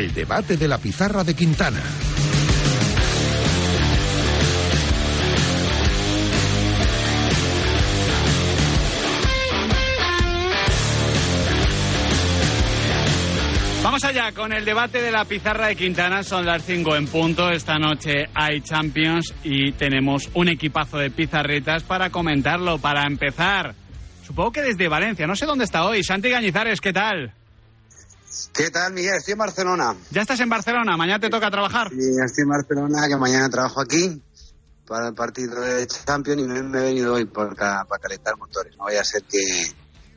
El debate de la pizarra de Quintana. Vamos allá con el debate de la pizarra de Quintana. Son las 5 en punto. Esta noche hay Champions y tenemos un equipazo de pizarritas para comentarlo. Para empezar, supongo que desde Valencia. No sé dónde está hoy. Santi Gañizares, ¿qué tal? ¿Qué tal, Miguel? Estoy en Barcelona. ¿Ya estás en Barcelona? ¿Mañana te toca trabajar? Sí, estoy en Barcelona, que mañana trabajo aquí para el partido de Champions y me, me he venido hoy para calentar motores. No vaya a ser que,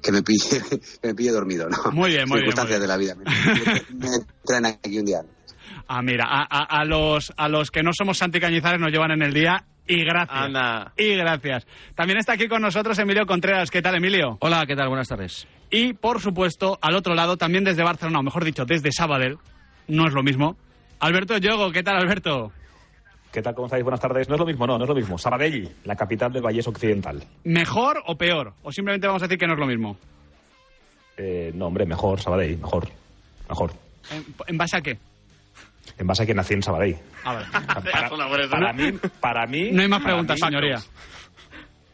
que me pille que me pille dormido, ¿no? Muy bien, muy bien, Circunstancias de la vida. Me, me traen aquí un día. Ah, mira, a, a- a los, a los que no somos Santi Cañizares nos llevan en el día y gracias. Anda. Y gracias. También está aquí con nosotros Emilio Contreras. ¿Qué tal, Emilio? Hola, ¿qué tal? Buenas tardes. Y, por supuesto, al otro lado, también desde Barcelona, o mejor dicho, desde Sabadell, no es lo mismo, Alberto Yogo. ¿Qué tal, Alberto? ¿Qué tal? ¿Cómo estáis? Buenas tardes. No es lo mismo, no, no es lo mismo. Sabadell, la capital del Vallés Occidental. ¿Mejor o peor? ¿O simplemente vamos a decir que no es lo mismo? Eh, no, hombre, mejor, Sabadell, mejor. Mejor. ¿En, en base a qué? En base a que nací en Sabadell. A ver. Para, para mí, para mí... No hay más preguntas, mí, señoría.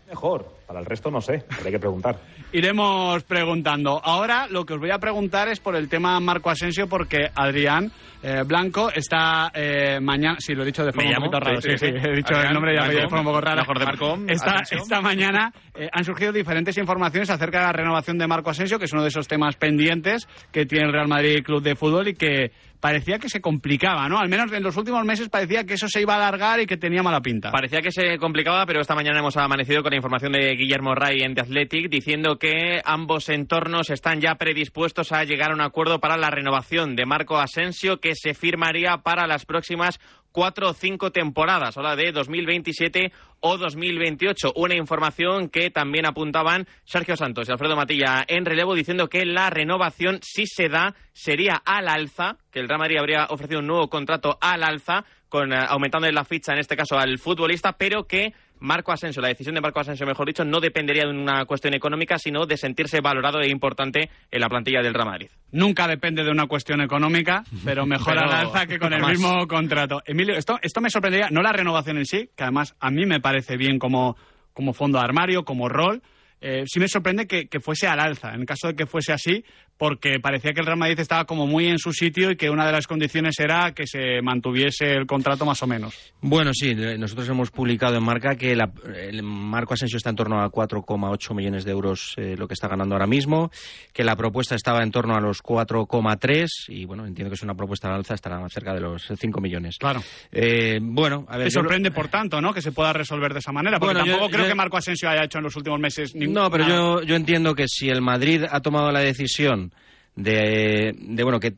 Mejor. Para el resto no sé. Habría que preguntar. Iremos preguntando. Ahora lo que os voy a preguntar es por el tema Marco Asensio, porque Adrián eh, Blanco está eh, mañana. Sí, lo he dicho de forma ¿Me un llamo? poquito rara. Sí, Sí, sí, sí, sí. he dicho Adrián el nombre ya de forma un poco rara. Mejor de Marco Esta, esta mañana eh, han surgido diferentes informaciones acerca de la renovación de Marco Asensio, que es uno de esos temas pendientes que tiene el Real Madrid Club de Fútbol y que parecía que se complicaba, ¿no? Al menos en los últimos meses parecía que eso se iba a alargar y que tenía mala pinta. Parecía que se complicaba, pero esta mañana hemos amanecido con la información de Guillermo Ray en The Athletic diciendo que ambos entornos están ya predispuestos a llegar a un acuerdo para la renovación de Marco Asensio que se firmaría para las próximas cuatro o cinco temporadas, habla de 2027 o 2028. Una información que también apuntaban Sergio Santos y Alfredo Matilla en relevo diciendo que la renovación, si se da, sería al alza, que el Real Madrid habría ofrecido un nuevo contrato al alza, con, eh, aumentando la ficha, en este caso, al futbolista, pero que Marco Asensio, la decisión de Marco Asensio, mejor dicho, no dependería de una cuestión económica, sino de sentirse valorado e importante en la plantilla del Real Madrid. Nunca depende de una cuestión económica, pero mejor Pero al alza que con el más. mismo contrato. Emilio, esto, esto me sorprendería, no la renovación en sí, que además a mí me parece bien como, como fondo de armario, como rol. Eh, sí me sorprende que, que fuese al alza, en caso de que fuese así, porque parecía que el Real Madrid estaba como muy en su sitio y que una de las condiciones era que se mantuviese el contrato más o menos. Bueno, sí, eh, nosotros hemos publicado en Marca que la- el Marco Asensio está en torno a 4,8 millones de euros eh, lo que está ganando ahora mismo, que la propuesta estaba en torno a los 4,3 y bueno, entiendo que es una propuesta al alza, estará más cerca de los 5 millones. Claro. Eh, bueno, a ver, Te sorprende, por tanto, ¿no? Que se pueda resolver de esa manera, porque Bueno, yo- tampoco creo yo- que Marco Asensio haya hecho en los últimos meses ningún No, pero yo, yo entiendo que si el Madrid ha tomado la decisión de, de, bueno, que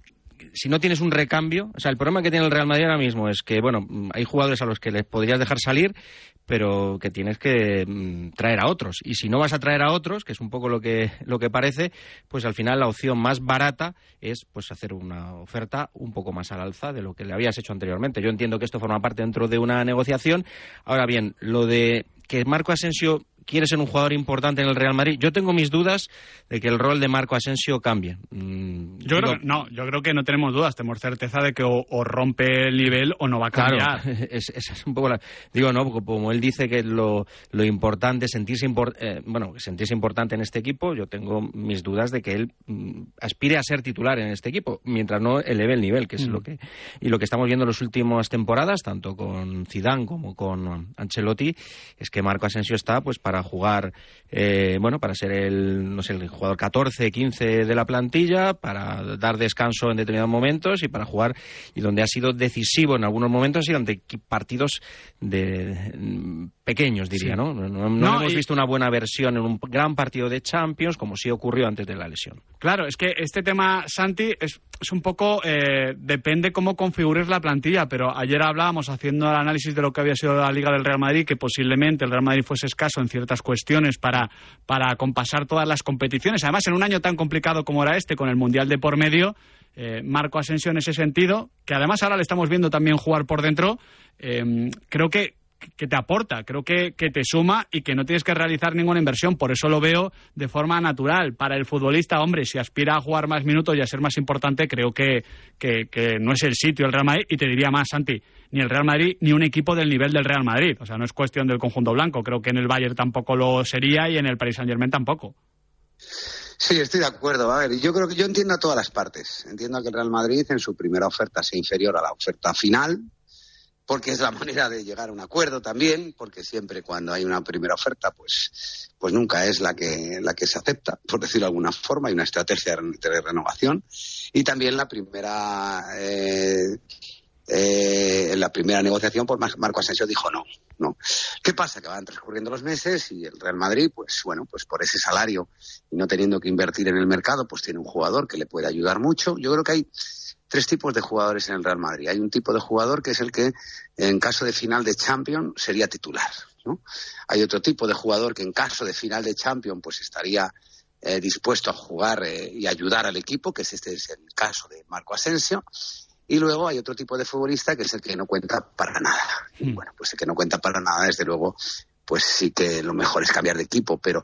si no tienes un recambio, o sea, el problema que tiene el Real Madrid ahora mismo es que, bueno, hay jugadores a los que les podrías dejar salir, pero que tienes que mm, traer a otros. Y si no vas a traer a otros, que es un poco lo que, lo que parece, pues al final la opción más barata es pues hacer una oferta un poco más al alza de lo que le habías hecho anteriormente. Yo entiendo que esto forma parte dentro de una negociación. Ahora bien, lo de que Marco Asensio quiere ser un jugador importante en el Real Madrid, yo tengo mis dudas de que el rol de Marco Asensio cambie. Mm, Yo digo- creo no, yo creo que no tenemos dudas, tenemos certeza de que o, o rompe el nivel o no va a Claro, cambiar. es, esa es un poco la... Digo, no, porque como él dice que lo, lo importante es sentirse, impor- eh, bueno, sentirse importante en este equipo, yo tengo mis dudas de que él mm, aspire a ser titular en este equipo, mientras no eleve el nivel, que es Mm. lo que... Y lo que estamos viendo en las últimas temporadas, tanto con Zidane como con Ancelotti, es que Marco Asensio está pues para para jugar, eh, bueno, para ser el, no sé, el jugador 14, 15 de la plantilla, para dar descanso en determinados momentos y para jugar, y donde ha sido decisivo en algunos momentos sido ante partidos de mm, pequeños, diría, ¿no? No, no- no No, hemos y- visto una buena versión en un gran partido de Champions, como sí ocurrió antes de la lesión. Claro, es que este tema, Santi, es, es un poco. eh, depende cómo configures la plantilla, pero ayer hablábamos haciendo el análisis de lo que había sido la Liga del Real Madrid, que posiblemente el Real Madrid fuese escaso en ciertas cuestiones para, para compasar todas las competiciones. Además, en un año tan complicado como era este, con el Mundial de por medio, eh, Marco Asensio en ese sentido, que además ahora le estamos viendo también jugar por dentro, eh, creo que que te aporta, creo que, que te suma y que no tienes que realizar ninguna inversión. Por eso lo veo de forma natural. Para el futbolista, hombre, si aspira a jugar más minutos y a ser más importante, creo que, que, no es el sitio el Real Madrid. Y te diría más, Santi, ni el Real Madrid ni un equipo del nivel del Real Madrid. O sea, no es cuestión del conjunto blanco. Creo que en el Bayern tampoco lo sería y en el Paris Saint Germain tampoco. Sí, estoy de acuerdo. A ver, yo creo que yo entiendo a todas las partes. Entiendo que el Real Madrid en su primera oferta sea inferior a la oferta final, porque es la manera de llegar a un acuerdo también, porque siempre cuando hay una primera oferta, pues, pues nunca es la que, la que se acepta, por decirlo de alguna forma, hay una estrategia de renovación. Y también la primera, eh, eh, en la primera negociación, pues Mar- Marco Asensio dijo no, no. ¿Qué pasa? Que van transcurriendo los meses y el Real Madrid, pues bueno, pues por ese salario y no teniendo que invertir en el mercado, pues tiene un jugador que le puede ayudar mucho. Yo creo que hay tres tipos de jugadores en el Real Madrid. Hay un tipo de jugador que es el que, en caso de final de Champions, sería titular. ¿no? Hay otro tipo de jugador que, en caso de final de Champions, pues estaría eh, dispuesto a jugar eh, y ayudar al equipo, que es este es el caso de Marco Asensio. Y luego hay otro tipo de futbolista que es el que no cuenta para nada. Y bueno, pues el que no cuenta para nada, desde luego, pues sí que lo mejor es cambiar de equipo, pero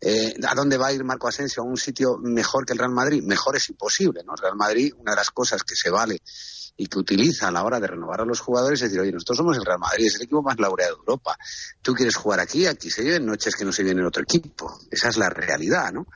eh, ¿a dónde va a ir Marco Asensio? ¿A un sitio mejor que el Real Madrid? Mejor es imposible, ¿no? El Real Madrid, una de las cosas que se vale y que utiliza a la hora de renovar a los jugadores es decir, oye, nosotros somos el Real Madrid, es el equipo más laureado de Europa. Tú quieres jugar aquí, aquí se lleven noches que no se viene en otro equipo. Esa es la realidad, ¿no?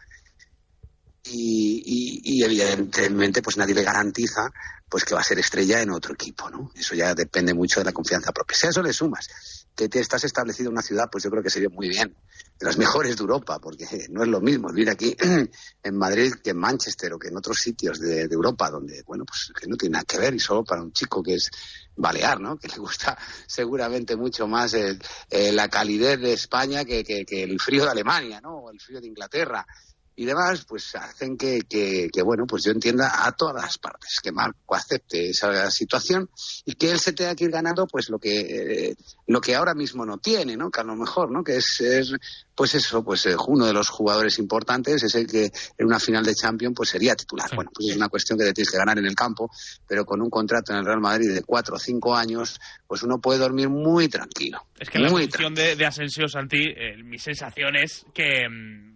Y, y- evidentemente pues nadie le garantiza pues que va a ser estrella en otro equipo, ¿no? Eso ya depende mucho de la confianza propia. Si a eso le sumas que te estás establecido en una ciudad, pues yo creo que sería muy bien, de las mejores de Europa, porque no es lo mismo vivir aquí en Madrid que en Manchester o que en otros sitios de, de Europa, donde, bueno, pues que no tiene nada que ver y solo para un chico que es balear, ¿no? Que le gusta seguramente mucho más el- eh, la calidez de España que, que- que el frío de Alemania, ¿no? O el frío de Inglaterra y demás, pues hacen que, que, que, bueno, pues yo entienda a todas las partes, que Marco acepte esa situación y que él se tenga que ir ganando pues lo que eh, lo que ahora mismo no tiene, ¿no? Que a lo mejor, ¿no? Que es, es, pues eso, pues eh, uno de los jugadores importantes es el que en una final de Champions pues sería titular. Bueno, pues es una cuestión que te tienes que ganar en el campo, pero con un contrato en el Real Madrid de cuatro o cinco años, pues uno puede dormir muy tranquilo. Es que la muy función de, de Asensio, Santi, eh, mi sensación es que.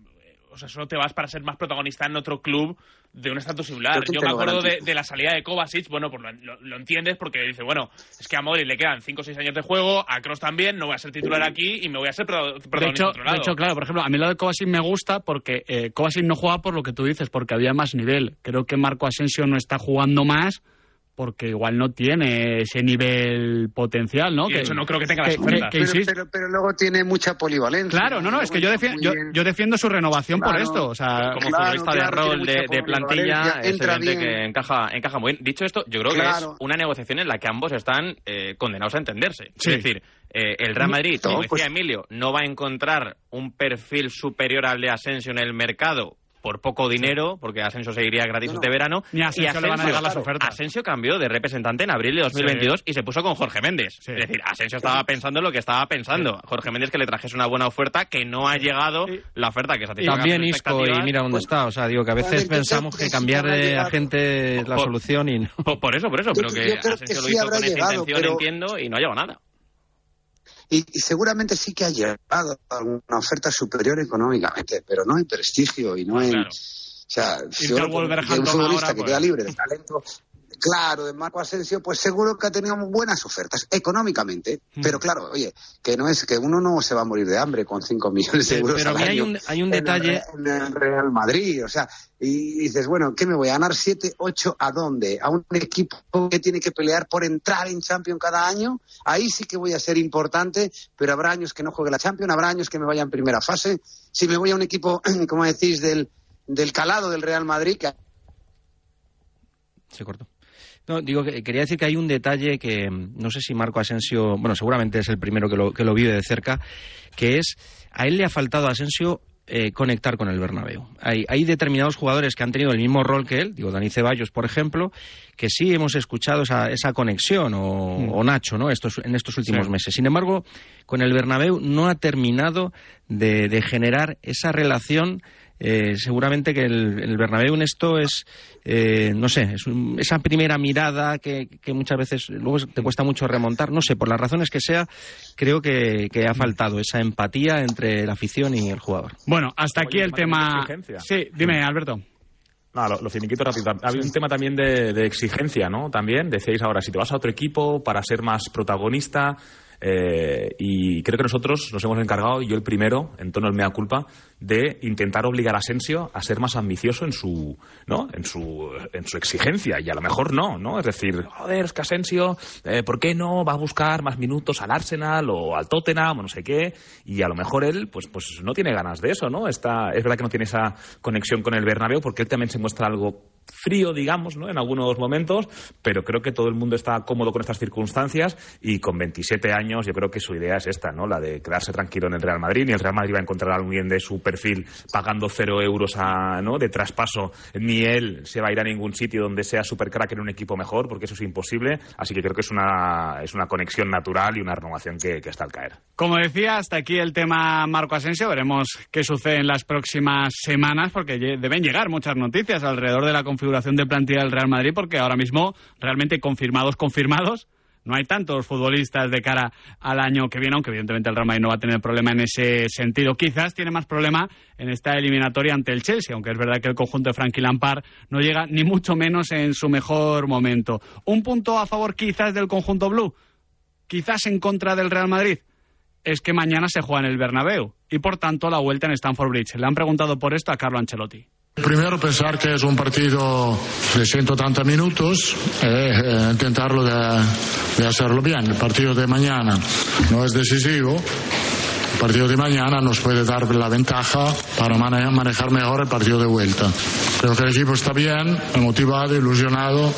O sea, solo te vas para ser más protagonista en otro club de un estatus similar. Pero ¿quién Yo me acuerdo de, la salida de Kovacic, bueno, pues lo, lo- lo entiendes porque dice, bueno, es que a Modric le quedan 5 o 6 años de juego, a Kroos también, no voy a ser titular aquí y me voy a ser protago- De protagonista hecho, en otro de hecho, claro, por ejemplo, a mí lo de Kovacic me gusta porque eh, Kovacic no juega por lo que tú dices, porque había más nivel. Creo que Marco Asensio no está jugando más porque igual no tiene ese nivel potencial, ¿no? Y de hecho no creo que tenga las que- ofertas. que pero, pero, pero luego tiene mucha polivalencia. Claro, no, no, es que yo, Luego defi- muy yo, defiendo su renovación por esto. O sea, como Claro, futbolista de rol de, plantilla es evidente bien. que encaja, encaja muy bien. Dicho esto, yo creo que es una negociación en la que ambos están eh, condenados a entenderse. Sí. Es decir, eh, el Real Madrid, como No, decía pues- Emilio, no va a encontrar un perfil superior al de Asensio en el mercado por poco dinero, porque Asensio seguiría gratis No, no. este verano. Ni a Asensio le van a llegar las ofertas. Asensio cambió de representante en abril de 2022 y se puso con Jorge Méndez. Sí. Es decir, Asensio estaba pensando lo que estaba pensando. Jorge Méndez que le trajese una buena oferta que no ha llegado Sí. la oferta que satisfaga También Isco y mira dónde está. O sea, digo que a veces pensamos que cambiar sí de agente es la Por- solución y no. Por, eso, por eso, pero que Asensio lo sí hizo con esa intención, pero- entiendo, y no ha llegado nada. Y, y seguramente sí que ha llegado a una oferta superior económicamente, pero no en prestigio y no en... Claro. O sea, yo que un futbolista ahora, que pues. queda libre de talento, claro, de Marco Asensio, pues seguro que ha tenido buenas ofertas, económicamente. Mm. Pero claro, oye, que no es que uno no se va a morir de hambre con 5 millones de euros pero al a mí hay año un- hay un en el detalle- En el Real Madrid, o sea, y dices, bueno, ¿qué me voy a ganar 7, 8 a dónde? ¿A un equipo que tiene que pelear por entrar en Champions cada año? Ahí sí que voy a ser importante, pero habrá años que no juegue la Champions, habrá años que me vaya en primera fase. Si me voy a un equipo, como decís, del, del calado del Real Madrid, que Se cortó. No, digo que quería decir que hay un detalle que mm, no sé si Marco Asensio, bueno, seguramente es el primero que lo, que lo vive de cerca, que es a él le ha faltado a Asensio eh, conectar con el Bernabéu. Hay, hay determinados jugadores que han tenido el mismo rol que él, digo Dani Ceballos, por ejemplo, que sí hemos escuchado esa, esa conexión, o, o Nacho, ¿no? Estos, en estos últimos Sí. meses. Sin embargo, con el Bernabéu no ha terminado de, de generar esa relación. Eh, seguramente que el, el Bernabéu en esto es, eh, no sé, es un- esa primera mirada que, que muchas veces luego te cuesta mucho remontar. No sé, por las razones que sea, creo que, que ha faltado esa empatía entre la afición y el jugador. Bueno, hasta aquí el tema. Sí, dime, Alberto. No, lo, lo finiquito rápido. Había un tema también de, de exigencia, ¿no? También decíais ahora, si te vas a otro equipo para ser más protagonista, eh, y creo que nosotros nos hemos encargado, y yo el primero, en tono del mea culpa, de intentar obligar a Asensio a ser más ambicioso en su, ¿no? En su, en su exigencia, y a lo mejor no, ¿no? Es decir, joder, es que Asensio, eh, ¿por qué no va a buscar más minutos al Arsenal o al Tottenham o no sé qué? Y a lo mejor él, pues, pues no tiene ganas de eso, ¿no? Está, es verdad que no tiene esa conexión con el Bernabéu porque él también se muestra algo frío, digamos, ¿no? En algunos momentos, pero creo que todo el mundo está cómodo con estas circunstancias y con 27 años yo creo que su idea es esta, ¿no? La de quedarse tranquilo en el Real Madrid. Ni el Real Madrid va a encontrar a alguien de su perfil pagando cero euros a, ¿no? de traspaso, ni él se va a ir a ningún sitio donde sea super crack en un equipo mejor, porque eso es imposible. Así que creo que es una, es una conexión natural y una renovación que, está al caer. Como decía, hasta aquí el tema Marco Asensio. Veremos qué sucede en las próximas semanas, porque deben llegar muchas noticias alrededor de la configuración de plantilla del Real Madrid, porque ahora mismo, realmente confirmados, confirmados, no hay tantos futbolistas de cara al año que viene, aunque evidentemente el Real Madrid no va a tener problema en ese sentido. Quizás tiene más problema en esta eliminatoria ante el Chelsea, aunque es verdad que el conjunto de Frankie Lampard no llega ni mucho menos en su mejor momento. Un punto a favor quizás del conjunto blue, quizás en contra del Real Madrid es que mañana se juega en el Bernabéu y por tanto la vuelta en Stamford Bridge. Le han preguntado por esto a Carlo Ancelotti. Primero pensar que es un partido de 180 minutos y eh, intentarlo de, de hacerlo bien. El partido de mañana no es decisivo. El partido de mañana nos puede dar la ventaja para mane- manejar mejor el partido de vuelta. Creo que el equipo está bien, motivado, ilusionado.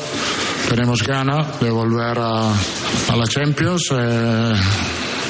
Tenemos ganas de volver a, a la Champions eh,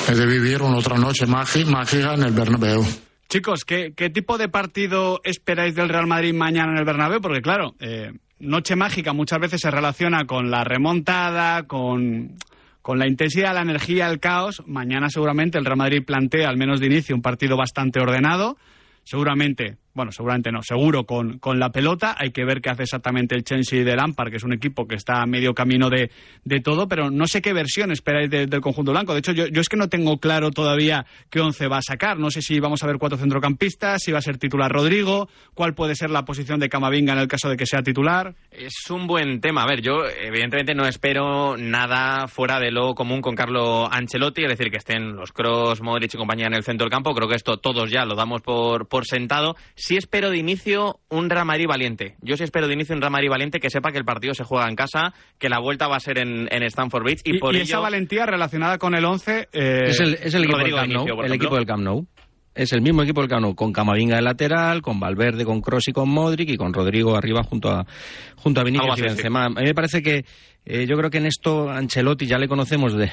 y de vivir una otra noche mágica en el Bernabéu. Chicos, ¿qué, qué tipo de partido esperáis del Real Madrid mañana en el Bernabéu? Porque claro, eh, Noche Mágica muchas veces se relaciona con la remontada, con, con la intensidad, la energía, el caos. Mañana seguramente el Real Madrid plantea, al menos de inicio, un partido bastante ordenado. Seguramente, bueno, seguramente no, seguro con, con la pelota. Hay que ver qué hace exactamente el Chelsea de Lampard, que es un equipo que está a medio camino de, de todo, pero no sé qué versión esperáis de- del conjunto blanco. De hecho, yo, yo es que no tengo claro todavía qué once va a sacar. No sé si vamos a ver cuatro centrocampistas, si va a ser titular Rodrigo, cuál puede ser la posición de Camavinga en el caso de que sea titular. Es un buen tema. A ver, yo evidentemente no espero nada fuera de lo común con Carlo Ancelotti, es decir, que estén los Cross, Modric y compañía en el centro del campo. Creo que esto todos ya lo damos por, por sentado. Sí espero de inicio un Real Madrid valiente. Yo sí espero de inicio un Real Madrid valiente que sepa que el partido se juega en casa, que la vuelta va a ser en, en Stamford Bridge y, Y, por y ello... esa valentía relacionada con el once... eh, es el, es el equipo del Camp Nou. inicio, el equipo del Camp Nou. Es el mismo equipo del Camp Nou, con Camavinga de lateral, con Valverde, con Kroos y con Modric y con Rodrigo arriba junto a junto a Vinicius así, y sí. Benzema. A mí me parece que eh, yo creo que en esto Ancelotti ya le conocemos de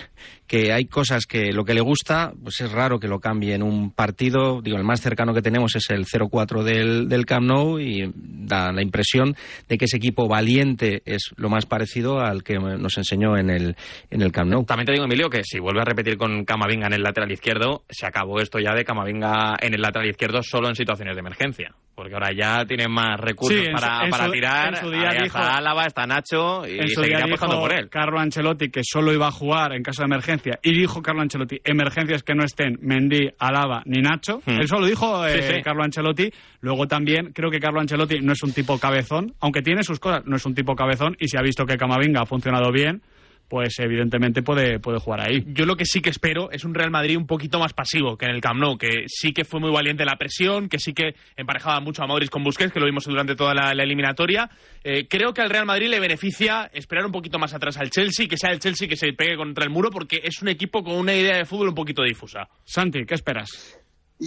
que hay cosas que lo que le gusta, pues es raro que lo cambie en un partido. Digo, el más cercano que tenemos es el 0-4 del, del Camp Nou y da la impresión de que ese equipo valiente es lo más parecido al que nos enseñó en el, en el Camp Nou. También te digo, Emilio, que si vuelve a repetir con Camavinga en el lateral izquierdo, se acabó esto ya de Camavinga en el lateral izquierdo solo en situaciones de emergencia. Porque ahora ya tienen más recursos Sí, en su- para, en para su- tirar. en su día Ahí dijo- está Álava, está Nacho y en su día dijo apostando por él. Carlo Ancelotti que solo iba a jugar en caso de emergencia y dijo Carlo Ancelotti emergencias que no estén Mendy, Alaba ni Nacho. Hmm. Eso lo dijo eh, Sí, sí. Carlo Ancelotti. Luego también creo que Carlo Ancelotti no es un tipo cabezón, aunque tiene sus cosas, no es un tipo cabezón y si ha visto que Camavinga ha funcionado bien, pues evidentemente puede, puede jugar ahí. Yo lo que sí que espero es un Real Madrid un poquito más pasivo que en el Camp Nou, que sí que fue muy valiente en la presión, que sí que emparejaba mucho a Modric con Busquets, que lo vimos durante toda la, la eliminatoria. Eh, creo que al Real Madrid le beneficia esperar un poquito más atrás al Chelsea, que sea el Chelsea que se pegue contra el muro, porque es un equipo con una idea de fútbol un poquito difusa. Santi, ¿qué esperas?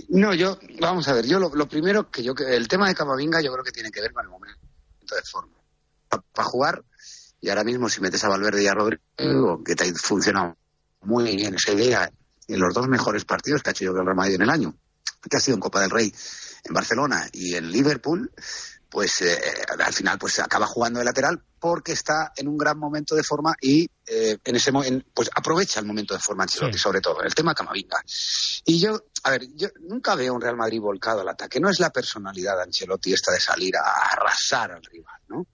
No, yo, vamos a ver, yo lo, lo primero que yo, el tema de Camavinga yo creo que tiene que ver con el momento de forma. Para jugar, y ahora mismo si metes a Valverde y a Rodrigo, que te ha funcionado muy bien esa idea en los dos mejores partidos que ha hecho yo creo el Real Madrid en el año, que ha sido en Copa del Rey en Barcelona y en Liverpool, pues eh, al final pues acaba jugando de lateral porque está en un gran momento de forma y eh, en ese en- pues aprovecha el momento de forma Ancelotti Sí. sobre todo el tema Camavinga. Y yo a ver yo nunca veo un Real Madrid volcado al ataque. No es la personalidad de Ancelotti esta de salir a arrasar al rival no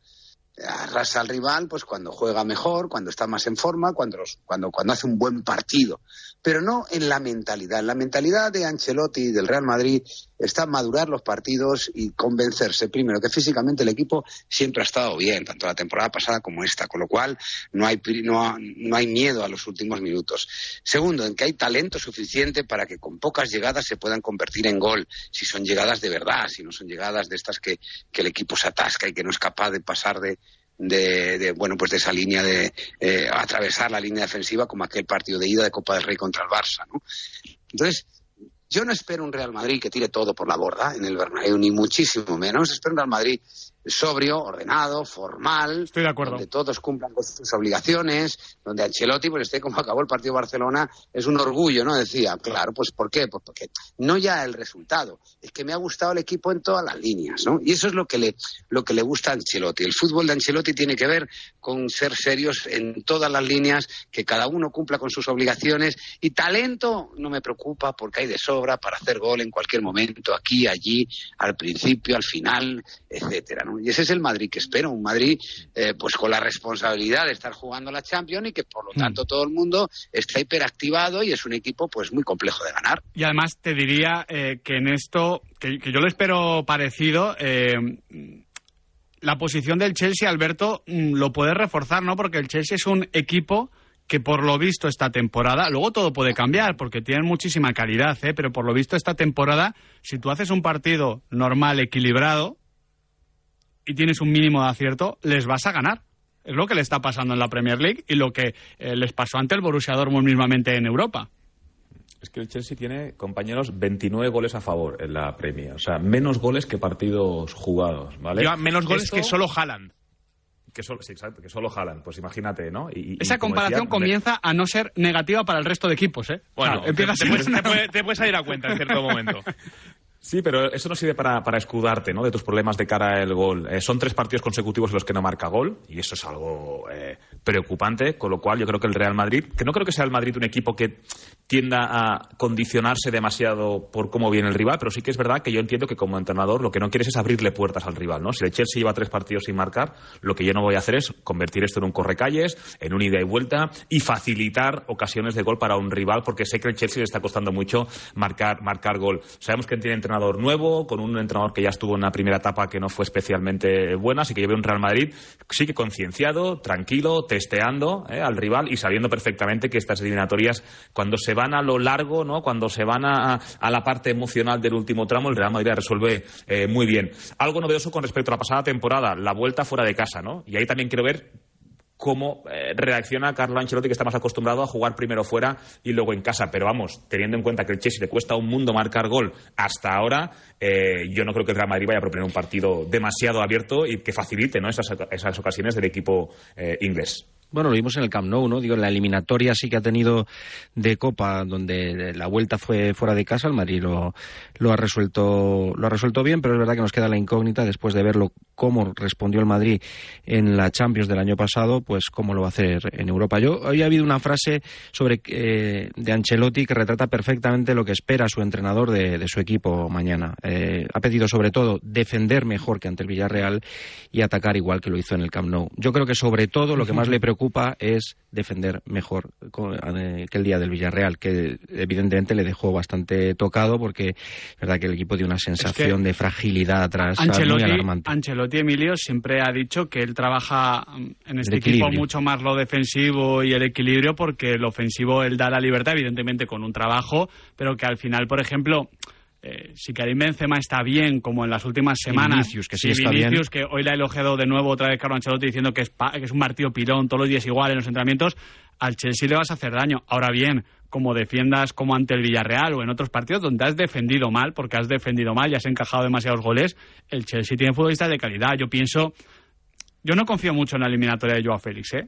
arrasa al rival pues cuando juega mejor, cuando está más en forma, cuando, cuando, cuando hace un buen partido, pero no en la mentalidad. En la mentalidad de Ancelotti del Real Madrid está madurar los partidos y convencerse, primero, que físicamente el equipo siempre ha estado bien, tanto la temporada pasada como esta, con lo cual no hay, no, no hay miedo a los últimos minutos. Segundo, en que hay talento suficiente para que con pocas llegadas se puedan convertir en gol, si son llegadas de verdad, si no son llegadas de estas que, que el equipo se atasca y que no es capaz de pasar de, de, de, bueno pues de esa línea de eh, atravesar la línea defensiva como aquel partido de ida de Copa del Rey contra el Barça ¿no? entonces yo no espero un Real Madrid que tire todo por la borda en el Bernabéu ni muchísimo menos. Espero un Real Madrid sobrio ordenado formal Estoy de acuerdo. donde todos cumplan con sus obligaciones donde Ancelotti pues esté como acabó el partido de Barcelona es un orgullo no decía claro pues por qué pues porque no ya el resultado es que me ha gustado el equipo en todas las líneas no y eso es lo que le lo que le gusta a Ancelotti el fútbol de Ancelotti tiene que ver con ser serios en todas las líneas que cada uno cumpla con sus obligaciones y talento no me preocupa porque hay de sobra para hacer gol en cualquier momento aquí allí al principio al final etcétera ¿no? Y ese es el Madrid que espero un Madrid eh, pues con la responsabilidad de estar jugando la Champions y que por lo tanto todo el mundo está hiperactivado y es un equipo pues muy complejo de ganar Y además te diría eh, que en esto, que, que yo lo espero parecido, eh, la posición del Chelsea, Alberto, mm, lo puede reforzar, ¿no? Porque el Chelsea es un equipo que por lo visto esta temporada, luego todo puede cambiar porque tienen muchísima calidad, ¿eh? pero por lo visto esta temporada, si tú haces un partido normal, equilibrado y tienes un mínimo de acierto, les vas a ganar. Es lo que le está pasando en la Premier League y lo que eh, les pasó ante el Borussia Dortmund mismamente en Europa. Es que el Chelsea tiene, compañeros, 29 goles a favor en la Premier. O sea, menos goles que partidos jugados, ¿vale? Lleva menos goles Esto- que solo Haaland. Que solo, sí, exacto, que solo Haaland. Pues imagínate, ¿no? Y- y- Esa y comparación decía, comienza a no ser negativa para el resto de equipos, ¿eh? Bueno, O sea, empieza a te, ser puedes, una- te puede- te puedes salir a cuenta en cierto momento. Sí, pero eso no sirve para, para escudarte ¿no? de tus problemas de cara al gol. Eh, son tres partidos consecutivos en los que no marca gol y eso es algo eh, preocupante, con lo cual yo creo que el Real Madrid, que no creo que sea el Madrid un equipo que tienda a condicionarse demasiado por cómo viene el rival, pero sí que es verdad que yo entiendo que como entrenador lo que no quieres es abrirle puertas al rival. Si el Chelsea lleva tres partidos sin marcar, lo que yo no voy a hacer es convertir esto en un correcalles, en un ida y vuelta y facilitar ocasiones de gol para un rival, porque sé que el Chelsea le está costando mucho marcar, marcar gol. Sabemos que tiene entrenador nuevo, con un entrenador que ya estuvo en una primera etapa que no fue especialmente buena, así que yo veo un Real Madrid sí que concienciado, tranquilo, testeando ¿eh? al rival y sabiendo perfectamente que estas eliminatorias, cuando se van a lo largo, ¿no? cuando se van a, a la parte emocional del último tramo, el Real Madrid la resuelve eh, muy bien. Algo novedoso con respecto a la pasada temporada, la vuelta fuera de casa, ¿no? Y ahí también quiero ver cómo eh, reacciona Carlo Ancelotti, que está más acostumbrado a jugar primero fuera y luego en casa. Pero vamos, teniendo en cuenta que el Chelsea le cuesta un mundo marcar gol hasta ahora, eh, yo no creo que el Real Madrid vaya a proponer un partido demasiado abierto y que facilite esas ocasiones del equipo eh, inglés. Bueno, lo vimos en el Camp Nou, ¿no? Digo, en la eliminatoria sí que ha tenido de Copa, donde la vuelta fue fuera de casa, el Madrid lo, lo, ha resuelto lo ha resuelto bien, pero es verdad que nos queda la incógnita después de verlo cómo respondió el Madrid en la Champions del año pasado, pues cómo lo va a hacer en Europa. Yo hoy ha habido una frase sobre eh, de Ancelotti que retrata perfectamente lo que espera su entrenador de, de su equipo mañana. Eh, ha pedido sobre todo defender mejor que ante el Villarreal y atacar igual que lo hizo en el Camp Nou. Yo creo que sobre todo lo que más le preocupa es defender mejor eh, que el día del Villarreal, que evidentemente le dejó bastante tocado porque es verdad que el equipo dio una sensación de fragilidad atrás muy alarmante. Ancelotti Emilio siempre ha dicho que él trabaja mm, en este equipo mucho más lo defensivo y el equilibrio porque el ofensivo él da la libertad evidentemente con un trabajo, pero que al final, por ejemplo, eh, si Karim Benzema está bien, como en las últimas semanas, Vinicius, que sí si está Vinicius, bien. que hoy le ha elogiado de nuevo otra vez Carlo Ancelotti diciendo que es, pa- que es un partido pilón, todos los días igual en los entrenamientos, al Chelsea le vas a hacer daño. Ahora bien, como defiendas como ante el Villarreal o en otros partidos donde has defendido mal, porque has defendido mal y has encajado demasiados goles, el Chelsea tiene futbolistas de calidad. Yo pienso, yo no confío mucho en la eliminatoria de Joao Félix, ¿eh?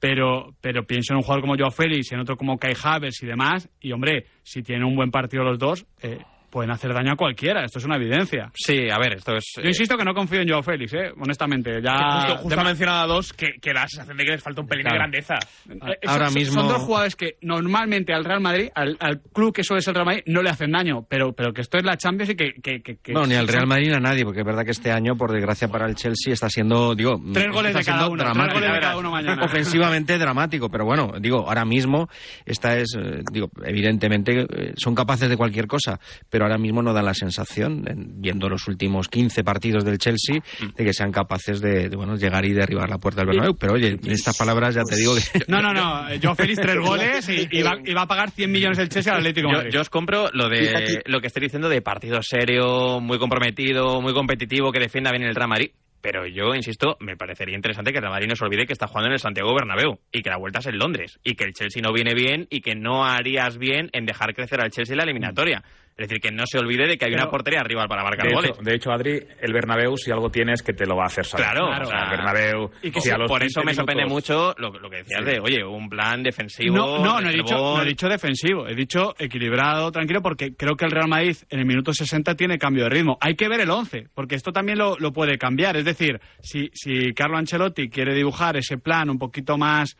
Pero, pero pienso en un jugador como Joao Félix y en otro como Kai Havertz y demás. Y hombre, si tienen un buen partido los dos, eh, pueden hacer daño a cualquiera. Esto es una evidencia. Sí, a ver, esto es... Yo insisto que no confío en Joao Félix, ¿eh? honestamente. Ya justo, justo ha mencionado a dos que, que la sensación de que les falta un pelín Claro. de grandeza. Eh, Ahora son, mismo- son dos jugadores que normalmente al Real Madrid, al, al club que suele ser el Real Madrid, no le hacen daño, pero, pero que esto es la Champions y que... que, que- que- Bueno, ni al Real Madrid ni a nadie, porque es verdad que este año, por desgracia para el Chelsea, está siendo, digo, Tres goles está de cada uno, tres dramático. goles de cada uno mañana. Ofensivamente dramático, pero bueno, digo, ahora mismo esta es, eh, digo, evidentemente eh, son capaces de cualquier cosa, pero ahora mismo no dan la sensación, en- viendo los últimos 15 partidos del Chelsea, de que sean capaces de, de, bueno, llegar y derribar la puerta del Bernabéu. Pero oye, en estas palabras ya te digo que No, no, no. eh, Joao Félix tres goles y, y va, y va a pagar 100 millones el Chelsea al Atlético Yo, Madrid. yo os compro lo de lo que estoy diciendo de partido serio, muy comprometido, muy competitivo, que defienda bien el Real Madrid. Pero yo, insisto, me parecería interesante que el Real Madrid no se olvide que está jugando en el Santiago Bernabéu y que la vuelta es en Londres y que el Chelsea no viene bien y que no harías bien en dejar crecer al Chelsea en la eliminatoria. Es decir, que no se olvide de que hay Pero- una portería rival para marcar De goles. hecho, de hecho, Adri, el Bernabéu, si algo tiene es que te lo va a hacer saber. Claro, O sea, o sea, Bernabéu, Y que si sí, a los por eso 15 me sorprende minutos- mucho lo, lo que decías Sí. de, oye, un plan defensivo. No, no, no he, dicho, no he dicho defensivo, he dicho equilibrado, tranquilo, porque creo que el Real Madrid en el minuto 60 tiene cambio de ritmo. Hay que ver el 11, porque esto también lo, lo puede cambiar. Es decir, si, si Carlo Ancelotti quiere dibujar ese plan un poquito más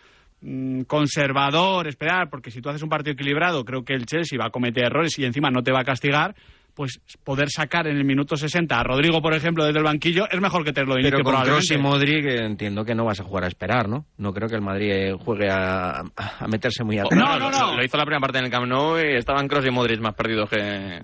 conservador, esperar, porque si tú haces un partido equilibrado, creo que el Chelsea va a cometer errores y encima no te va a castigar. Pues poder sacar en el minuto 60 a Rodrigo, por ejemplo, desde el banquillo es mejor que te lo inicio Pero con Kroos y Modric eh, entiendo que no vas a jugar a esperar, ¿no? No creo que el Madrid eh, juegue a, a meterse muy atrás. No, no, no. Lo, lo hizo la primera parte en el Camp Nou y estaban Kroos y Modric más perdidos que...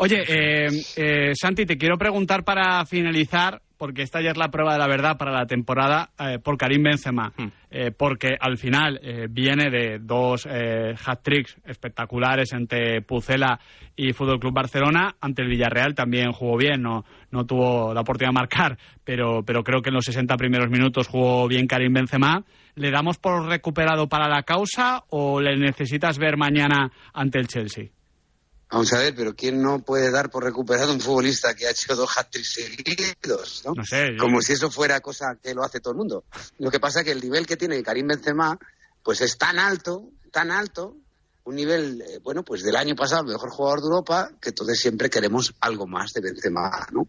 Oye, eh, eh, Santi, te quiero preguntar para finalizar, porque esta ya es la prueba de la verdad para la temporada, eh, por Karim Benzema. Hmm. Eh, porque al final eh, viene de dos eh, hat-tricks espectaculares entre Pucela y Fútbol Club Barcelona. Ante el Villarreal también jugó bien, no, no tuvo la oportunidad de marcar, pero, pero creo que en los 60 primeros minutos jugó bien Karim Benzema. ¿Le damos por recuperado para la causa o le necesitas ver mañana ante el Chelsea? Vamos a ver, pero ¿quién no puede dar por recuperado un futbolista que ha hecho dos hat-tricks seguidos? ¿no? No sé, yo- Como si eso fuera cosa que lo hace todo el mundo. Lo que pasa es que el nivel que tiene Karim Benzema pues es tan alto, tan alto, un nivel, eh, bueno, pues del año pasado, el mejor jugador de Europa, que entonces siempre queremos algo más de Benzema, ¿no?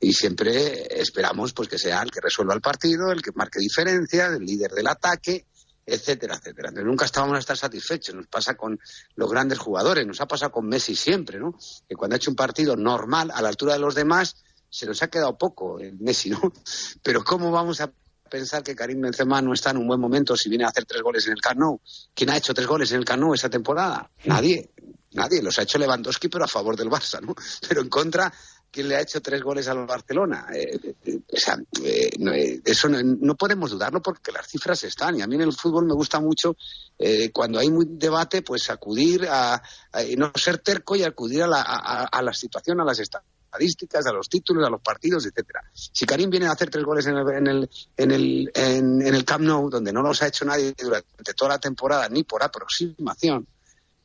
Y siempre esperamos pues que sea el que resuelva el partido, el que marque diferencia, el líder del ataque, etcétera, etcétera. Nunca estábamos a estar satisfechos. Nos pasa con los grandes jugadores, nos ha pasado con Messi siempre, ¿no? Que cuando ha hecho un partido normal, a la altura de los demás, se nos ha quedado poco el Messi, ¿no? Pero ¿cómo vamos a pensar que Karim Benzema no está en un buen momento si viene a hacer tres goles en el Camp Nou? ¿Quién ha hecho tres goles en el Camp Nou esta temporada? Nadie. Nadie. Los ha hecho Lewandowski, pero a favor del Barça, ¿no? Pero en contra, ¿quién le ha hecho tres goles al Barcelona? Eh, eh, o sea, eh, no, eh, eso no, no podemos dudarlo porque las cifras están. Y a mí en el fútbol me gusta mucho, eh, cuando hay muy debate, pues acudir a, no ser terco y acudir a la, a- a la situación, a las estadísticas, a los títulos, a los partidos, etcétera. Si Karim viene a hacer tres goles en el, en el, en el, en, en el Camp Nou, donde no los ha hecho nadie durante toda la temporada, ni por aproximación,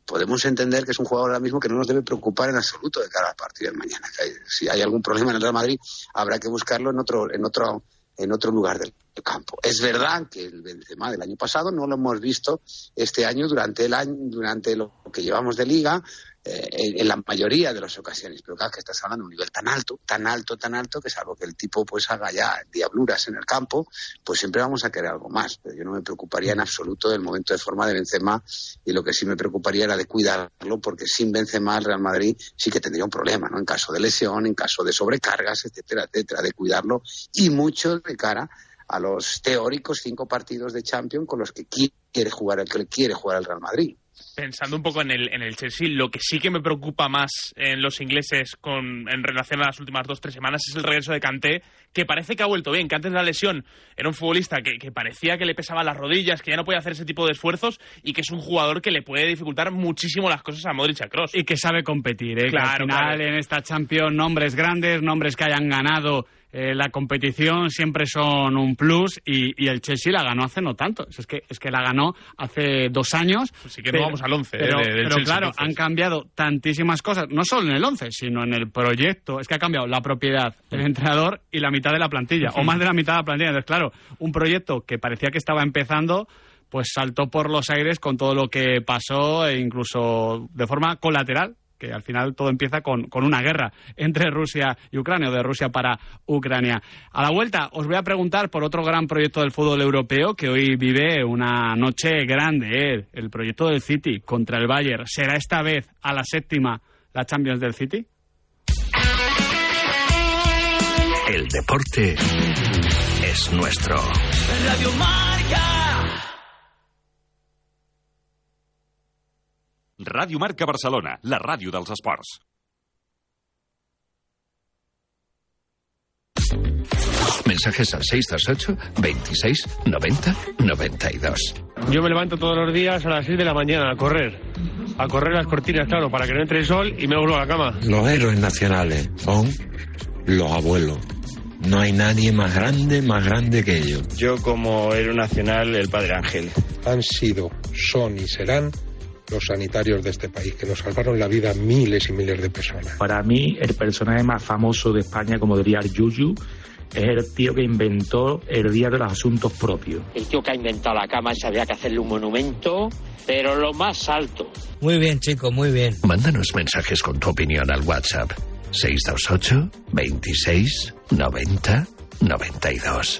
podemos entender que es un jugador ahora mismo que no nos debe preocupar en absoluto de cara al partido de mañana. Si hay algún problema en el Real Madrid, habrá que buscarlo en otro, en otro, en otro lugar del campo. Es verdad que el Benzema del año pasado no lo hemos visto este año durante el año, durante lo que llevamos de liga, eh, en, la mayoría de las ocasiones. Pero claro que estás hablando de un nivel tan alto, tan alto, tan alto, que salvo que el tipo pues haga ya diabluras en el campo, pues siempre vamos a querer algo más. Pero yo no me preocuparía en absoluto del momento de forma de Benzema y lo que sí me preocuparía era de cuidarlo porque sin Benzema el Real Madrid sí que tendría un problema, ¿no? En caso de lesión, en caso de sobrecargas, etcétera, etcétera, de cuidarlo y mucho de cara a los teóricos cinco partidos de Champions con los que quiere jugar el que quiere jugar el Real Madrid. Pensando un poco en el, en el Chelsea, lo que sí que me preocupa más en los ingleses con, en relación a las últimas dos tres semanas es el regreso de Kanté, que parece que ha vuelto bien, que antes de la lesión era un futbolista que, que parecía que le pesaba las rodillas, que ya no podía hacer ese tipo de esfuerzos y que es un jugador que le puede dificultar muchísimo las cosas a Modric y a Kroos. Y que sabe competir, ¿eh? que al Claro, final claro. en esta Champions nombres grandes, nombres que hayan ganado eh, la competición siempre son un plus y, y el Chelsea la ganó hace no tanto. Es que, es que la ganó hace dos años. Pues sí que no vamos al once, eh, Pero, de- del pero Chelsea, claro, entonces. han cambiado tantísimas cosas, no solo en el once, sino en el proyecto. Es que ha cambiado la propiedad, el entrenador y la mitad de la plantilla, o más de la mitad de la plantilla. Entonces, claro, un proyecto que parecía que estaba empezando pues saltó por los aires con todo lo que pasó e incluso de forma colateral que al final todo empieza con, con una guerra entre Rusia y Ucrania, o de Rusia para Ucrania. A la vuelta os voy a preguntar por otro gran proyecto del fútbol europeo que hoy vive una noche grande, ¿eh? el proyecto del City contra el Bayern. ¿Será esta vez a la séptima la Champions del City? El deporte es nuestro. Radio Marca. Ràdio Marca Barcelona, la ràdio dels esports. Mensajes al 628 26 90 92. Yo me levanto todos los días a las 6 de la mañana a correr. A correr las cortinas, claro, para que no entre el sol y me vuelvo a la cama. Los héroes nacionales son los abuelos. No hay nadie más grande, más grande que ellos. Yo como héroe nacional, el Padre Ángel. Han sido, son y serán los sanitarios de este país, que nos salvaron la vida a miles y miles de personas. Para mí, el personaje más famoso de España, como diría el Yuyu, es el tío que inventó el Día de los Asuntos Propios. El tío que ha inventado la cama, ese había que hacerle un monumento, pero lo más alto. Muy bien, chico, muy bien. Mándanos mensajes con tu opinión al WhatsApp 628 26 90 92.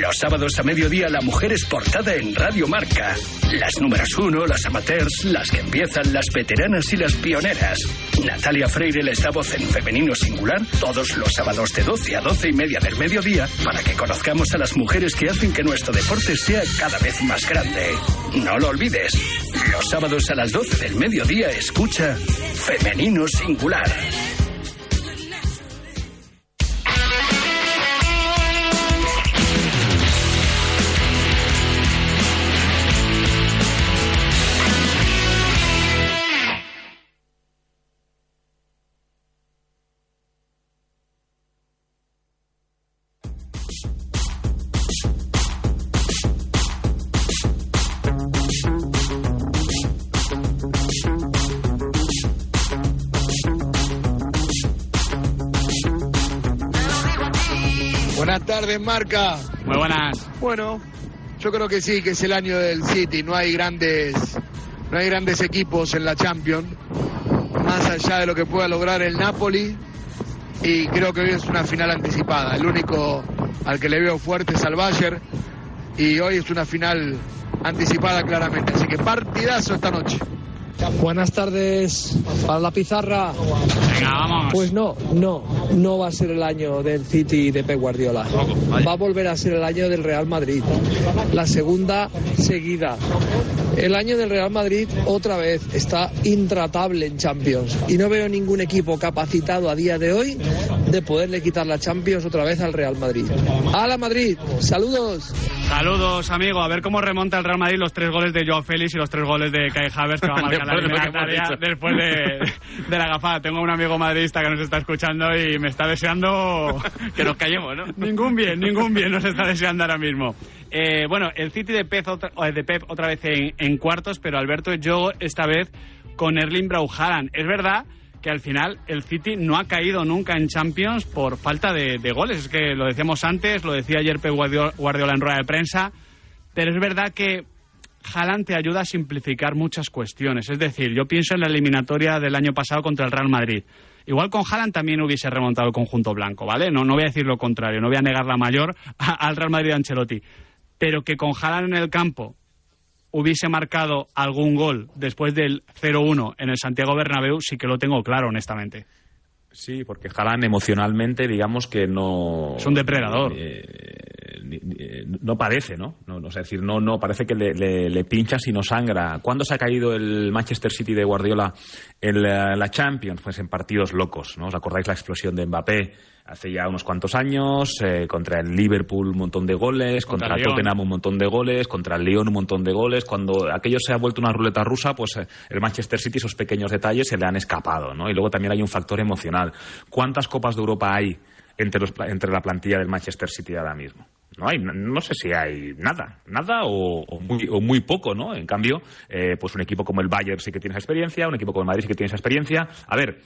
Los sábados a mediodía la mujer es portada en Radio Marca. Las números uno, las amateurs, las que empiezan, las veteranas y las pioneras. Natalia Freire les da voz en femenino singular todos los sábados de 12 a 12 y media del mediodía para que conozcamos a las mujeres que hacen que nuestro deporte sea cada vez más grande. No lo olvides. Los sábados a las 12 del mediodía escucha Femenino Singular. Tardes, Marca. Muy buenas. Bueno, yo creo que sí, que es el año del City. No hay grandes, no hay grandes equipos en la Champions, más allá de lo que pueda lograr el Napoli. Y creo que hoy es una final anticipada. El único al que le veo fuerte es al Bayern. Y hoy es una final anticipada claramente. Así que partidazo esta noche. Buenas tardes para la pizarra. Venga, vamos. Pues no, no, no va a ser el año del City de Pep Guardiola. Va a volver a ser el año del Real Madrid. La segunda seguida. El año del Real Madrid otra vez está intratable en Champions y no veo ningún equipo capacitado a día de hoy de poderle quitar la Champions otra vez al Real Madrid. ¡A la Madrid! ¡Saludos! Saludos, amigo. A ver cómo remonta el Real Madrid los tres goles de Joao Félix y los tres goles de Kai Havertz que va a marcar la eliminatoria dicho. después de, de la gafada. Tengo un amigo madridista que nos está escuchando y me está deseando Que nos callemos, ¿no? Ningún bien, ningún bien nos está deseando ahora mismo. Eh, bueno, el City de Pep otra, de Pep otra vez en, en cuartos, pero Alberto yo esta vez con Erling Braut Haaland. Es verdad que al final el City no ha caído nunca en Champions por falta de, de goles. Es que lo decíamos antes, lo decía ayer Pep Guardiola en rueda de prensa, pero es verdad que Haaland te ayuda a simplificar muchas cuestiones. Es decir, yo pienso en la eliminatoria del año pasado contra el Real Madrid. Igual con Haaland también hubiese remontado el conjunto blanco, ¿vale? No, no voy a decir lo contrario, no voy a negar la mayor al Real Madrid de Ancelotti. Pero que con Haaland en el campo hubiese marcado algún gol después del 0-1 en el Santiago Bernabéu, sí que lo tengo claro, honestamente. Sí, porque Haaland emocionalmente, digamos que no... Es un depredador. eh, eh, no padece, ¿no? no, no es decir, no, no parece que le, le, le pincha sino sangra. ¿Cuándo se ha caído el Manchester City de Guardiola en la, la Champions? Pues en partidos locos, ¿no? ¿Os acordáis la explosión de Mbappé hace ya unos cuantos años? eh, contra el Liverpool un montón de goles, Contra contra, el. Tottenham un montón de goles, contra el Lyon un montón de goles. Cuando aquello se ha vuelto una ruleta rusa, pues eh, el Manchester City esos pequeños detalles se le han escapado, ¿no? Y luego también hay un factor emocional. ¿Cuántas copas de Europa hay entre, los, entre la plantilla del Manchester City ahora mismo? No hay, no, no sé si hay nada, nada o, o muy, o muy poco, ¿no? En cambio, eh, pues un equipo como el Bayern sí que tiene esa experiencia, un equipo como el Madrid sí que tiene esa experiencia. A ver,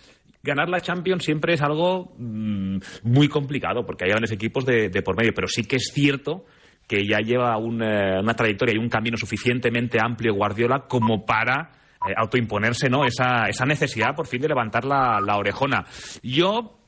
ganar la Champions siempre es algo mm, muy complicado porque hay grandes equipos de, por medio, pero sí que es cierto que ya lleva un, eh, una trayectoria y un camino suficientemente amplio Guardiola como para eh, autoimponerse ¿no? esa, necesidad por fin de levantar la, orejona. Yo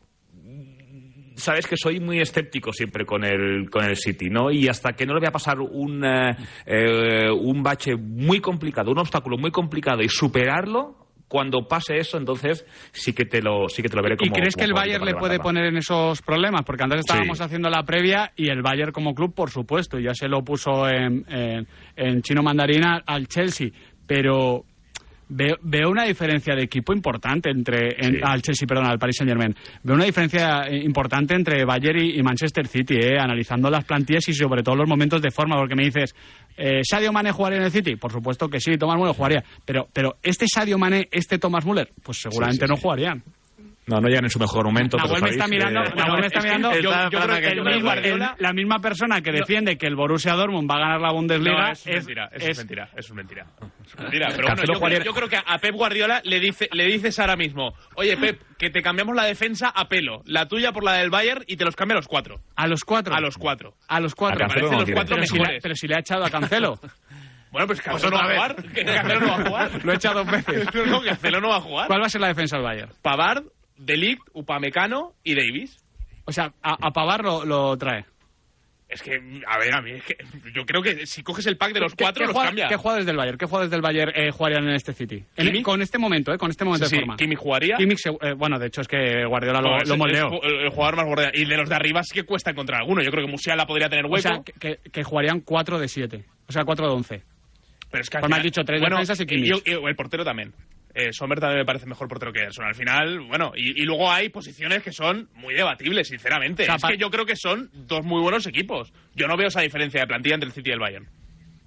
sabes que soy muy escéptico siempre con el, con el City, ¿no? Y hasta que no le voy a pasar un, eh, un bache muy complicado, un obstáculo muy complicado y superarlo, cuando pase eso, entonces sí que te lo, sí que te lo veré como. ¿Y crees como que el Bayern le puede poner en esos problemas? Porque antes estábamos Sí. haciendo la previa y el Bayern como club, por supuesto, ya se lo puso en, en- en chino mandarina al Chelsea. Pero veo, veo una diferencia de equipo importante entre... en- al Chelsea, perdón, al Paris Saint-Germain. Veo una diferencia importante entre Bayern y, y Manchester City, eh, analizando las plantillas y sobre todo los momentos de forma. Porque me dices, eh, ¿Sadio Mane jugaría en el City? Por supuesto que sí, Thomas Müller jugaría. Pero, pero este Sadio Mane, este Thomas Müller, pues seguramente sí, no jugarían. No, no llegan en su mejor momento. Nahuel me está mirando, eh, Nahuel me está es que mirando. Yo, estaba yo creo esperando que que el el mismo- Guardiola- el- la misma persona que defiende que el Borussia Dortmund va a ganar la Bundesliga No, eso es, mentira, eso es, mentira, eso es mentira. Eso mentira. Pero bueno, Cancelo yo, creo, yo creo que a Pep Guardiola le, dice, le dices ahora mismo, oye Pep, que te cambiamos la defensa a pelo, la tuya por la del Bayern y te los cambia a los cuatro. a los cuatro. A los cuatro. A los cuatro. A Cancelo los cuatro pero, si le, pero si le ha echado a Cancelo. Bueno, pues Cancelo no va a jugar. Cancelo no va a jugar. Lo he echado dos veces. No, Cancelo no va a jugar. ¿Cuál va a ser la defensa del Bayern? Pavard, Delict, Upamecano y Davis. O sea, a, a Pavar lo, lo trae. Es que, a ver, a mí es que yo creo que si coges el pack de los ¿Qué- cuatro, ¿Qué, los jugador- cambia. ¿Qué jugadores del Bayern? ¿Qué jugadores del Bayern eh, jugarían en este City? Con este momento, ¿eh? Con este momento Sí, de sí, forma. Kimmich jugaría. Kimmich, eh, bueno, de hecho es que Guardiola lo, lo moldeó. el, el jugador más borde. Y de los de arriba sí que cuesta encontrar alguno. Yo creo que Musiala podría tener hueco. O sea, que, que- que jugarían 4 de 7. O sea, 4 de 11. pero es que al pues has dicho tres bueno, defensas y Kimmich. y- y el portero también. Eh, Sommer también me parece mejor portero que Ederson. Al final, bueno, y, y luego hay posiciones que son muy debatibles, sinceramente. O sea, es que yo creo que son dos muy buenos equipos. Yo no veo esa diferencia de plantilla entre el City y el Bayern.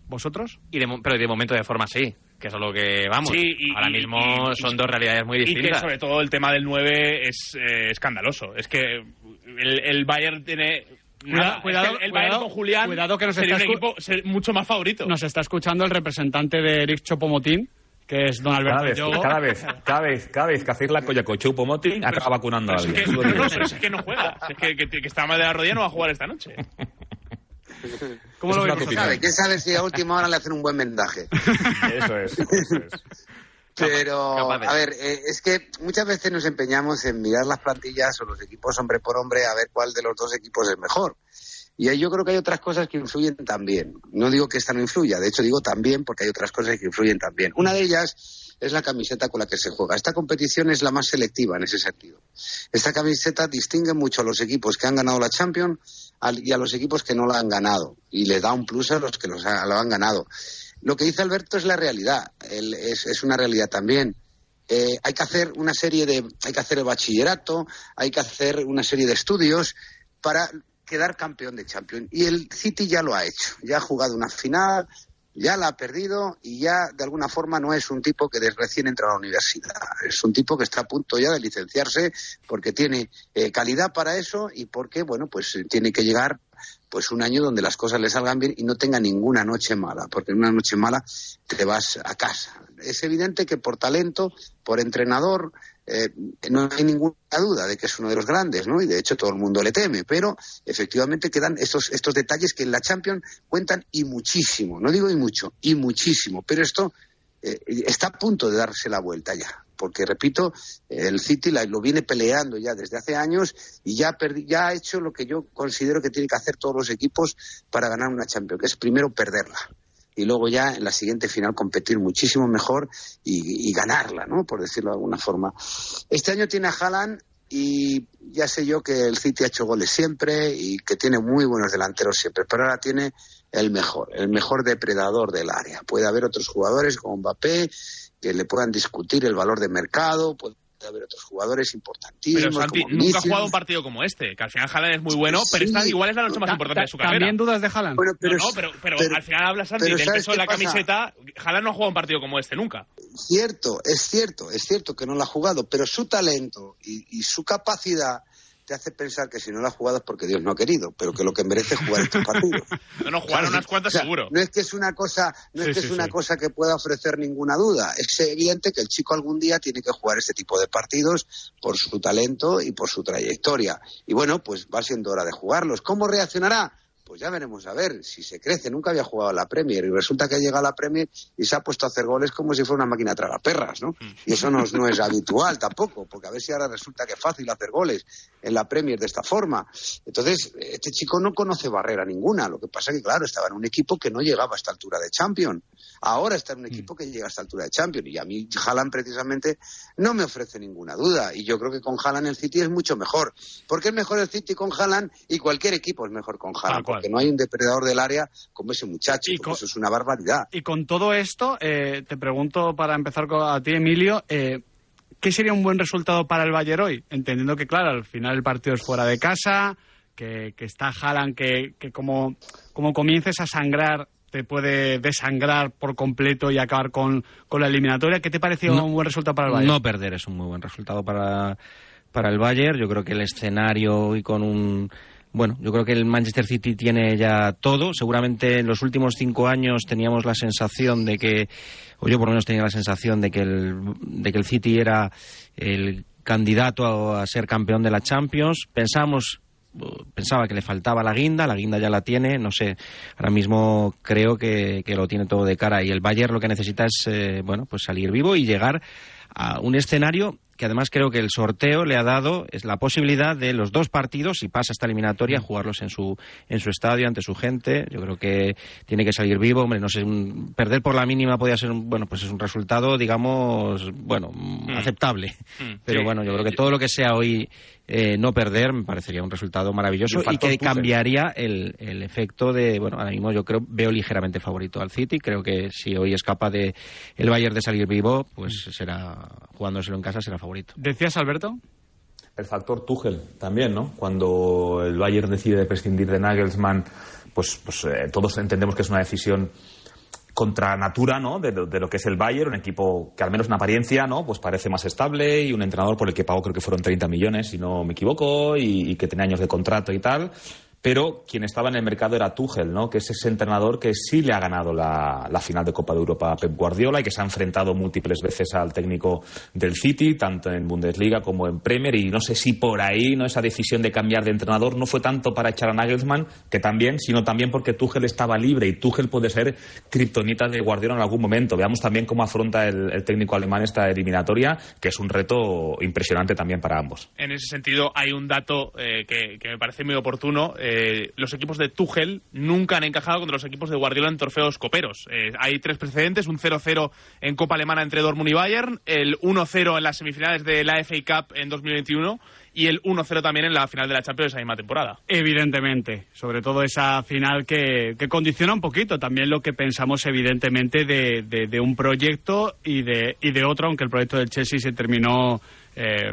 ¿Vosotros? Y de, pero de momento de forma sí, que es a lo que vamos. Sí, y- Ahora y- mismo y- y- son dos realidades muy Y que distintas. sobre todo el tema del 9 es eh, escandaloso. Es que el, el Bayern tiene... nada. Cuidado, Es que el, cuidado, Bayern con Julián cuidado que nos sería un está equipo mucho más favorito. Nos está escuchando el representante de Eric Chopomotín, que es don Alberto Cada vez, Yogo. cada vez, cada vez, cada vez que hacéis la colla con Choupo Moting, acaba vacunando a Pero es alguien. que, no, pero es que no juega. Es que, que, que está mal de la rodilla no va a jugar esta noche. ¿Cómo lo tu ¿Sabe? ¿Quién sabe si a última hora le hacen un buen vendaje? Eso es, eso es. Pero, a ver, eh, es que muchas veces nos empeñamos en mirar las plantillas o los equipos hombre por hombre a ver cuál de los dos equipos es mejor. Y ahí yo creo que hay otras cosas que influyen también. No digo que esta no influya, de hecho digo también porque hay otras cosas que influyen también. Una de ellas es la camiseta con la que se juega. Esta competición es la más selectiva en ese sentido. Esta camiseta distingue mucho a los equipos que han ganado la Champions y a los equipos que no la han ganado. Y le da un plus a los que los lo han ganado. Lo que dice Alberto es la realidad, Él- es, es una realidad también. eh, hay que hacer una serie de, hay que hacer el bachillerato, hay que hacer una serie de estudios para quedar campeón de Champions. Y el City ya lo ha hecho, ya ha jugado una final, ya la ha perdido y ya de alguna forma no es un tipo que recién entra a la universidad. Es un tipo que está a punto ya de licenciarse porque tiene eh, calidad para eso y porque, bueno, pues eh, tiene que llegar pues un año donde las cosas le salgan bien y no tenga ninguna noche mala, porque en una noche mala te vas a casa. Es evidente que por talento, por entrenador, eh, no hay ninguna duda de que es uno de los grandes, ¿no? Y de hecho todo el mundo le teme, pero efectivamente quedan estos, estos detalles que en la Champions cuentan y muchísimo, no digo y mucho, y muchísimo, pero esto eh, está a punto de darse la vuelta ya, porque repito, el City lo viene peleando ya desde hace años y ya, perdi- ya ha hecho lo que yo considero que tienen que hacer todos los equipos para ganar una Champions, que es primero perderla y luego ya en la siguiente final competir muchísimo mejor y, ganarla, ¿no? Por decirlo de alguna forma. Este año tiene a Haaland y ya sé yo que el City ha hecho goles siempre y que tiene muy buenos delanteros siempre, pero ahora tiene el mejor, el mejor depredador del área. Puede haber otros jugadores como Mbappé que le puedan discutir el valor de mercado, puede haber otros jugadores importantísimos. Pero Santi como nunca ha jugado un partido como este, que al final Haaland es muy bueno, pero Sí. esta igual es la noche más Ta- importante ta- de su carrera. ¿También dudas de Haaland? Bueno, pero no, pero, pero, pero- al final habla Santi del ¿sabes peso de la pasa? camiseta. Haaland no ha jugado un partido como este nunca. Cierto, es cierto, es cierto que no lo ha jugado, pero su talento y, y su capacidad te hace pensar que si no lo ha jugado es porque Dios no ha querido, pero que lo que merece es jugar estos partidos. No, no, ¿Sabes? unas cuantas O sea, seguro. No es que es una cosa, no Sí, es que sí, es una sí. cosa que pueda ofrecer ninguna duda. Es evidente que el chico algún día tiene que jugar este tipo de partidos por su talento y por su trayectoria. Y bueno, pues va siendo hora de jugarlos. ¿Cómo reaccionará? Pues ya veremos a ver si se crece. Nunca había jugado a la Premier y resulta que llega a la Premier y se ha puesto a hacer goles como si fuera una máquina tragaperras, ¿no? Y eso no, es- no es habitual tampoco, porque a ver si ahora resulta que es fácil hacer goles en la Premier de esta forma. Entonces, este chico no conoce barrera ninguna. Lo que pasa que, claro, estaba en un equipo que no llegaba a esta altura de Champions. Ahora está en un equipo que llega a esta altura de Champions. Y a mí, Haaland, precisamente, no me ofrece ninguna duda. Y yo creo que con Haaland el City es mucho mejor. ¿Por qué es mejor el City con Haaland? Y cualquier equipo es mejor con Haaland. Porque no hay un depredador del área como ese muchacho. Y porque con- Eso es una barbaridad. Y con todo esto, eh, te pregunto para empezar con- a ti, Emilio, eh, ¿qué sería un buen resultado para el Bayern hoy? Entendiendo que, claro, al final el partido es fuera de casa, que, que está Haaland, que, que como, como comiences a sangrar te puede desangrar por completo y acabar con, con la eliminatoria. ¿Qué te pareció No- un buen resultado para el Bayern? No perder es un muy buen resultado para, para el Bayern. Yo creo que el escenario y con un... Bueno, yo creo que el Manchester City tiene ya todo. Seguramente en los últimos cinco años teníamos la sensación de que, o yo por lo menos tenía la sensación de que el, de que el City era el candidato a, ser campeón de la Champions. Pensamos pensaba que le faltaba la guinda, la guinda ya la tiene, no sé, ahora mismo creo que, que lo tiene todo de cara y el Bayern lo que necesita es, eh, bueno, pues salir vivo y llegar a un escenario que además creo que el sorteo le ha dado es la posibilidad de los dos partidos, si pasa esta eliminatoria, jugarlos en su en su estadio ante su gente. Yo creo que tiene que salir vivo, hombre, no sé, un- perder por la mínima podría ser un, bueno, pues es un resultado, digamos, bueno, aceptable. Pero sí. bueno, yo creo que todo lo que sea hoy eh, no perder me parecería un resultado maravilloso Y que cambiaría el, el efecto de, bueno, ahora mismo yo creo, veo ligeramente favorito al City, creo que si hoy es capaz de el Bayern de salir vivo, pues será, jugándoselo en casa será favorito. ¿Decías, Alberto? El factor Tuchel también, ¿no? Cuando el Bayern decide prescindir de Nagelsmann, pues, pues eh, todos entendemos que es una decisión contra natura, ¿no? De, lo- de lo que es el Bayern, un equipo que al menos en apariencia, ¿no? Pues parece más estable y un entrenador por el que pagó creo que fueron 30 millones, si no me equivoco, y, y que tenía años de contrato y tal. Pero quien estaba en el mercado era Tuchel, ¿no? Que es ese entrenador que sí le ha ganado la, la final de Copa de Europa a Pep Guardiola y que se ha enfrentado múltiples veces al técnico del City, tanto en Bundesliga como en Premier. Y no sé si por ahí, ¿no? Esa decisión de cambiar de entrenador no fue tanto para echar a Nagelsmann, que también, sino también porque Tuchel estaba libre y Tuchel puede ser kriptonita de Guardiola en algún momento. Veamos también cómo afronta el, el técnico alemán esta eliminatoria, que es un reto impresionante también para ambos. En ese sentido, hay un dato eh, que, que me parece muy oportuno. Eh, eh, los equipos de Tuchel nunca han encajado contra los equipos de Guardiola en trofeos coperos. Eh, hay tres precedentes, un 0-0 en Copa Alemana entre Dortmund y Bayern, el 1-0 en las semifinales de la FA Cup en 2021 y el 1-0 también en la final de la Champions esa misma temporada. Evidentemente, sobre todo esa final que, que condiciona un poquito también lo que pensamos evidentemente de, de, un proyecto y de, y de otro, aunque el proyecto del Chelsea se terminó eh,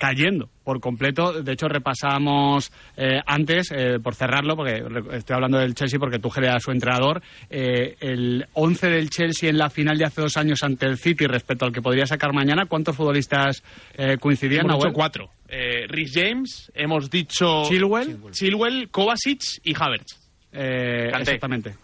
cayendo por completo. De hecho, repasamos eh, antes, eh, por cerrarlo, porque estoy hablando del Chelsea porque tú era su entrenador, eh, el 11 del Chelsea en la final de hace dos años ante el City respecto al que podría sacar mañana. ¿Cuántos futbolistas eh, coincidían? Hemos dicho cuatro. Eh, Rhys James, hemos dicho... Chilwell. Chilwell, Kovacic y Havertz. Eh, exactamente.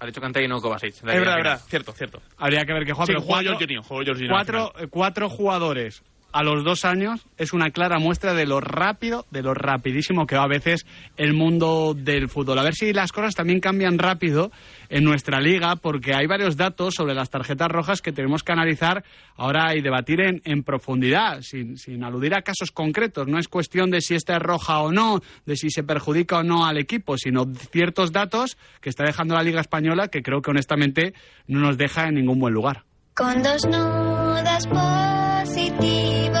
Ha dicho Kanté y no Kovacic. Es verdad, verdad. Cierto, cierto. Habría que ver qué juega, Sí, pero cuatro- Jorginho, Jorginho cuatro, cuatro jugadores a los dos años es una clara muestra de lo rápido, de lo rapidísimo que va a veces el mundo del fútbol. A ver si las cosas también cambian rápido en nuestra liga, porque hay varios datos sobre las tarjetas rojas que tenemos que analizar ahora y debatir en, en profundidad, sin, sin aludir a casos concretos. No es cuestión de si esta es roja o no, de si se perjudica o no al equipo, sino ciertos datos que está dejando la liga española que creo que honestamente no nos deja en ningún buen lugar. Con dos nudas positivo.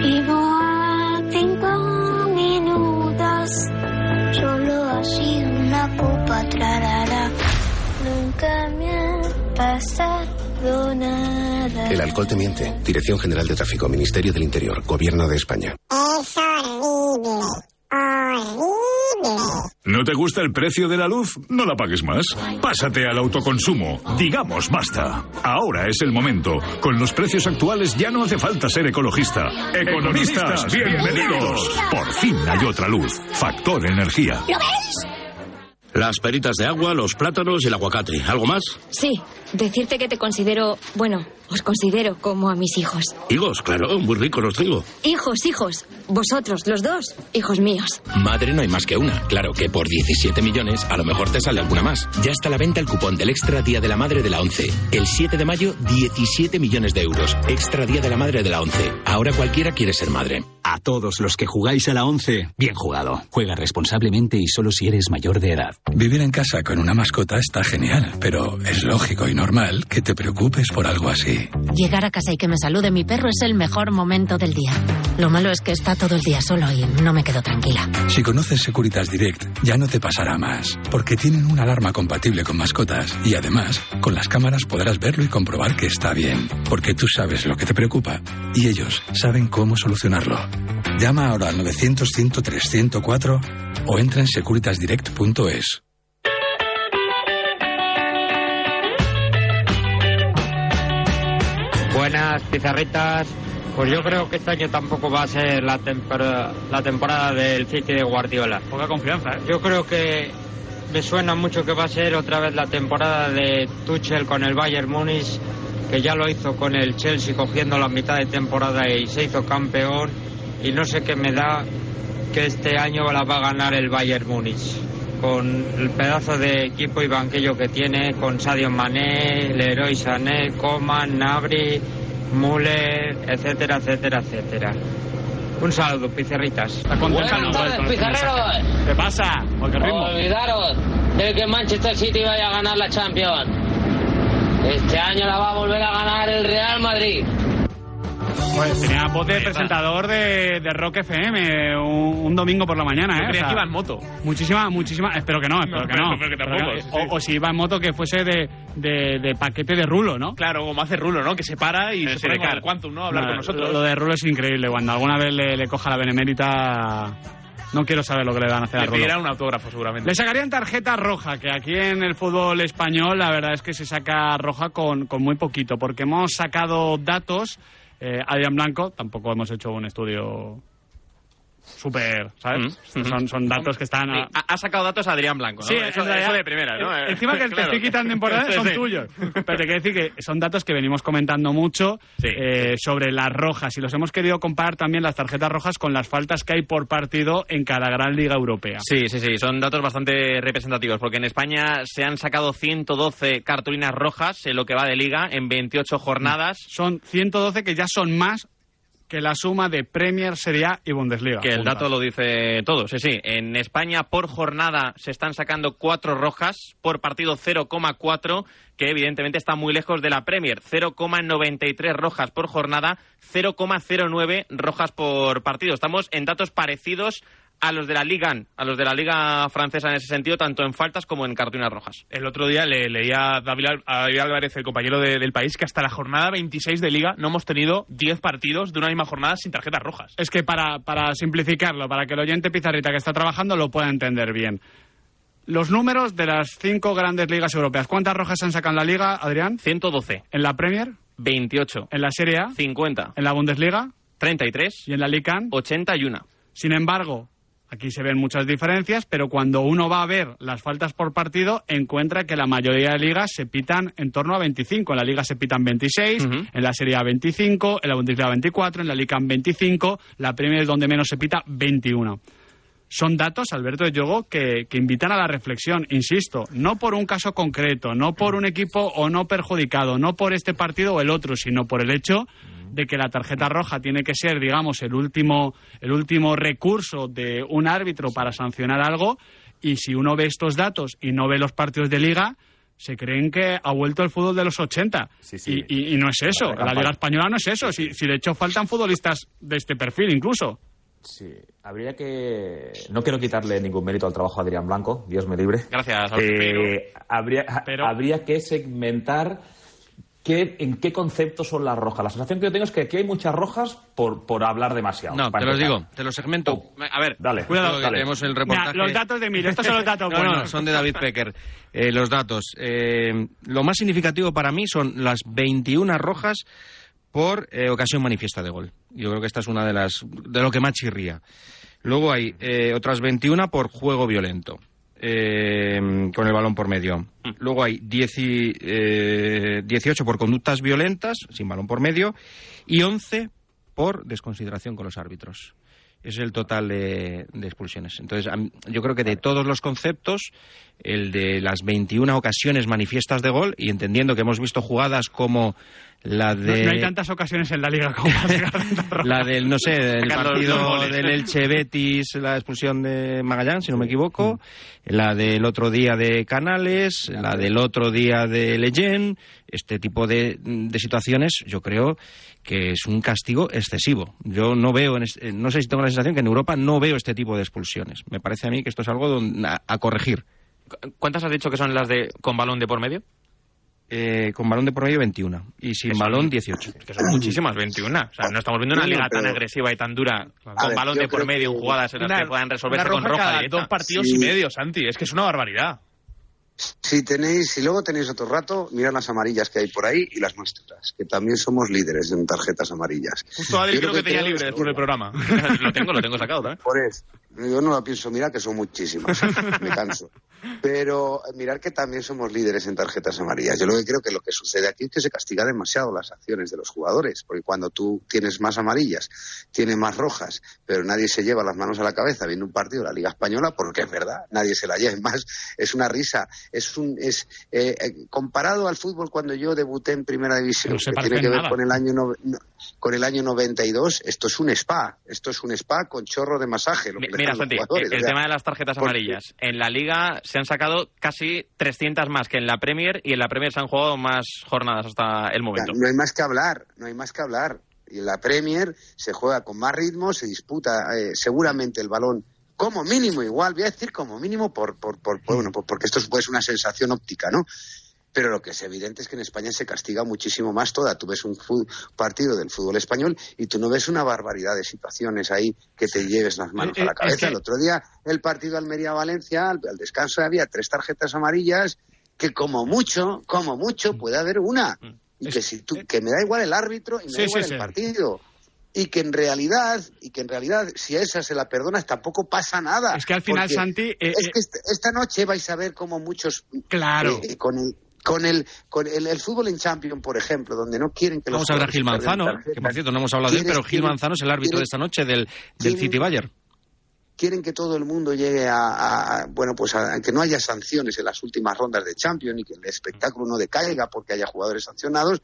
Vivo a cinco minutos. Solo así una copa trarara. Nunca me ha pasado nada. El alcohol te miente. Dirección General de Tráfico, Ministerio del Interior, Gobierno de España. Es horrible. Horrible. ¿No te gusta el precio de la luz? No la pagues más. Pásate al autoconsumo. Digamos basta. Ahora es el momento. Con los precios actuales ya no hace falta ser ecologista. Economistas, bienvenidos. Por fin hay otra luz. Factor energía. ¿Lo ves? Las peritas de agua, los plátanos y el aguacate. ¿Algo más? Sí, decirte que te considero, bueno, os considero como a mis hijos. Higos, claro, muy ricos los tengo. Hijos, hijos, vosotros, los dos, hijos míos. Madre no hay más que una. Claro que por 17 millones a lo mejor te sale alguna más. Ya está a la venta el cupón del Extra Día de la Madre de la 11. El 7 de mayo, 17 millones de euros. Extra Día de la Madre de la 11. Ahora cualquiera quiere ser madre. A todos los que jugáis a la 11, bien jugado. Juega responsablemente y solo si eres mayor de edad. Vivir en casa con una mascota está genial, pero es lógico y normal que te preocupes por algo así. Llegar a casa y que me salude mi perro es el mejor momento del día. Lo malo es que está todo el día solo y no me quedo tranquila. Si conoces Securitas Direct, ya no te pasará más, porque tienen una alarma compatible con mascotas y además, con las cámaras podrás verlo y comprobar que está bien, porque tú sabes lo que te preocupa y ellos saben cómo solucionarlo. Llama ahora al 900-103-104 o entra en securitasdirect.es. Buenas pizarritas. Pues yo creo que este año tampoco va a ser la, tempor- la temporada del City de Guardiola. Poca confianza, ¿eh? Yo creo que me suena mucho que va a ser otra vez la temporada de Tuchel con el Bayern Múnich, que ya lo hizo con el Chelsea cogiendo la mitad de temporada y se hizo campeón. Y no sé qué me da que este año la va a ganar el Bayern Múnich. Con el pedazo de equipo y banquillo que tiene, con Sadio Mané, Leroy Sané, Coman, Nabri, Müller, etcétera, etcétera, etcétera. Un saludo, pizarritas. Está contenta Buenas tardes, pizarreros. ¿Qué pasa? ¿Por qué ritmo? Olvidaros de que Manchester City vaya a ganar la Champions. Este año la va a volver a ganar el Real Madrid. Pues tenía voz de presentador de, de Rock FM un, un domingo por la mañana, Yo ¿eh? creía que iba en moto. Muchísima, muchísima. Espero que no, espero No, que no. espero que tampoco, que- sí, o, sí. o si iba en moto que fuese de, de, de paquete de rulo, ¿no? Claro, como hace Rulo, ¿no? Que se para y Eh, se sí, pone de como cara. el Quantum, ¿no? A hablar No, con nosotros. Lo, lo de rulo es increíble. Cuando alguna vez le, le coja la benemérita, no quiero saber lo que le van a hacer a Le Rulo. pedirá un autógrafo, seguramente. Le sacarían tarjeta roja, que aquí en el fútbol español la verdad es que se saca roja con, con muy poquito, porque hemos sacado datos. Eh, Adrián Blanco, tampoco hemos hecho un estudio súper, ¿sabes? Mm, Son, son datos que están... a- ha, ha sacado datos Adrián Blanco, ¿no? Sí, eso, realidad, eso de primera, ¿no? eh, Encima que te Claro. estoy quitando son Sí. tuyos. Pero te quiero decir que son datos que venimos comentando mucho eh, sobre las rojas y los hemos querido comparar también las tarjetas rojas con las faltas que hay por partido en cada gran liga europea. Sí, sí, sí, son datos bastante representativos, porque en España se han sacado 112 cartulinas rojas en lo que va de liga en 28 jornadas. Son 112 que ya son más que la suma de Premier, Serie A y Bundesliga. Que el Juntas. dato lo dice todo, sí, sí. En España por jornada se están sacando cuatro rojas, por partido 0,4, que evidentemente está muy lejos de la Premier. 0,93 rojas por jornada, 0,09 rojas por partido. Estamos en datos parecidos a los de la Liga, a los de la Liga francesa en ese sentido, tanto en faltas como en cartulinas rojas. El otro día le leía a David, Álvarez, el compañero de- del país, que hasta la jornada 26 de Liga no hemos tenido 10 partidos de una misma jornada sin tarjetas rojas. Es que para, para simplificarlo, para que el oyente pizarrita que está trabajando lo pueda entender bien. Los números de las cinco grandes ligas europeas. ¿Cuántas rojas se han sacado en la liga, Adrián? 112. ¿En la Premier? 28. ¿En la Serie A? 50. ¿En la Bundesliga? 33. ¿Y en la Liga? 81. Sin embargo, aquí se ven muchas diferencias, pero cuando uno va a ver las faltas por partido, encuentra que la mayoría de ligas se pitan en torno a 25. En la Liga se pitan 26, en la Serie A 25, en la Bundesliga 24, en la Liga 25, la Premier es donde menos se pita 21. Son datos, Alberto de Yogo, que, que invitan a la reflexión, insisto, no por un caso concreto, no por un equipo o no perjudicado, no por este partido o el otro, sino por el hecho de que la tarjeta roja tiene que ser, digamos, el último, el último recurso de un árbitro para sancionar algo, y si uno ve estos datos y no ve los partidos de liga, se creen que ha vuelto el fútbol de los 80. Y, y- y no es eso, la. Liga Española no es eso, si, si de hecho faltan futbolistas de este perfil incluso. Sí, habría que. No quiero quitarle ningún mérito al trabajo a Adrián Blanco, Dios me libre. Gracias, Eh, habría, habría que segmentar qué, en qué conceptos son las rojas. La sensación que yo tengo es que aquí hay muchas rojas por, por hablar demasiado. No, te los digo, te los segmento. A ver, Dale, Cuidado, que dale. tenemos el reportaje. los datos de Emilio, estos son los datos No, no, buenos. son de David Pecker. Eh, los datos. Eh, lo más significativo para mí son las 21 rojas por eh, ocasión manifiesta de gol. Yo creo que esta es una de las de lo que más chirría. Luego hay eh, otras 21 por juego violento, eh, con el balón por medio. Luego hay 10 y, eh, 18 por conductas violentas, sin balón por medio, y 11 por desconsideración con los árbitros. Es el total de, de expulsiones. Entonces, yo creo que de todos los conceptos, el de las 21 ocasiones manifiestas de gol, y entendiendo que hemos visto jugadas como la No, de... no hay tantas ocasiones en la liga como. La del, no sé, del partido del Elche Betis, la expulsión de Magallán, si no me equivoco, la del otro día de Canales, la del otro día de Leyen, este tipo de, de situaciones, yo creo que es un castigo excesivo. Yo no veo, en es- no sé si tengo la sensación que en Europa no veo este tipo de expulsiones. Me parece a mí que esto es algo a corregir. ¿Cuántas has dicho que son las de con balón de por medio? Eh, con balón de por medio 21 y sin balón 18. Que son muchísimas, 21. O sea, no estamos viendo una liga tan agresiva y tan dura con ver, balón de por medio en jugadas en las una- que puedan resolverse una con roja cada dos partidos Sí. y medio, Santi. Es que es una barbaridad. Si tenéis, si luego tenéis otro rato, mirad las amarillas que hay por ahí y las nuestras, que también somos líderes en tarjetas amarillas. Justo Adri creo lo que tenía creo libre es- después del programa. lo tengo, lo tengo sacado también. Por eso. Yo no lo pienso mirar, que son muchísimas. Me canso. Pero eh, mirar que también somos líderes en tarjetas amarillas. Yo lo que creo que lo que sucede aquí es que se castiga demasiado las acciones de los jugadores. Porque cuando tú tienes más amarillas, tienes más rojas, pero nadie se lleva las manos a la cabeza viendo un partido de la Liga Española, porque es verdad, nadie se la lleva. Es más, es una risa. Es un, es, eh, eh, comparado al fútbol cuando yo debuté en Primera División, No que tiene que ver nada. con el año no- no- con el año 92, esto es un spa. Esto es un spa con chorro de masaje. lo que Mira, Santi, el O sea, tema de las tarjetas porque- amarillas. En la Liga se han sacado casi 300 más que en la Premier y en la Premier se han jugado más jornadas hasta el momento. No hay más que hablar, no hay más que hablar. Y en la Premier se juega con más ritmo, se disputa eh, seguramente el balón como mínimo igual, voy a decir como mínimo por, por, por, por- bueno, pues porque esto es pues, una sensación óptica, ¿no? Pero lo que es evidente es que en España se castiga muchísimo más toda. Tú ves un partido del fútbol español y tú no ves una barbaridad de situaciones ahí que te lleves las manos Eh, a la eh, cabeza. es que- El otro día, el partido Almería-Valencia, al, al descanso había tres tarjetas amarillas que como mucho, como mucho puede haber una. Y que si tú, que me da igual el árbitro y me Sí, da igual sí, el sí. partido. Y que en realidad, y que en realidad, si a esa se la perdonas, tampoco pasa nada. Es que al final, Santi, eh, es eh, que esta, noche vais a ver como muchos. Claro. eh, con el. Con el, con el, el fútbol en Champions, por ejemplo, donde no quieren que los Vamos a hablar de Gil Manzano, que por cierto no hemos hablado de él, pero Gil Manzano es el árbitro de esta noche del, del City Bayern. quieren que todo el mundo llegue a, a- a- bueno pues a, a que no haya sanciones en las últimas rondas de Champions y que el espectáculo no decaiga porque haya jugadores sancionados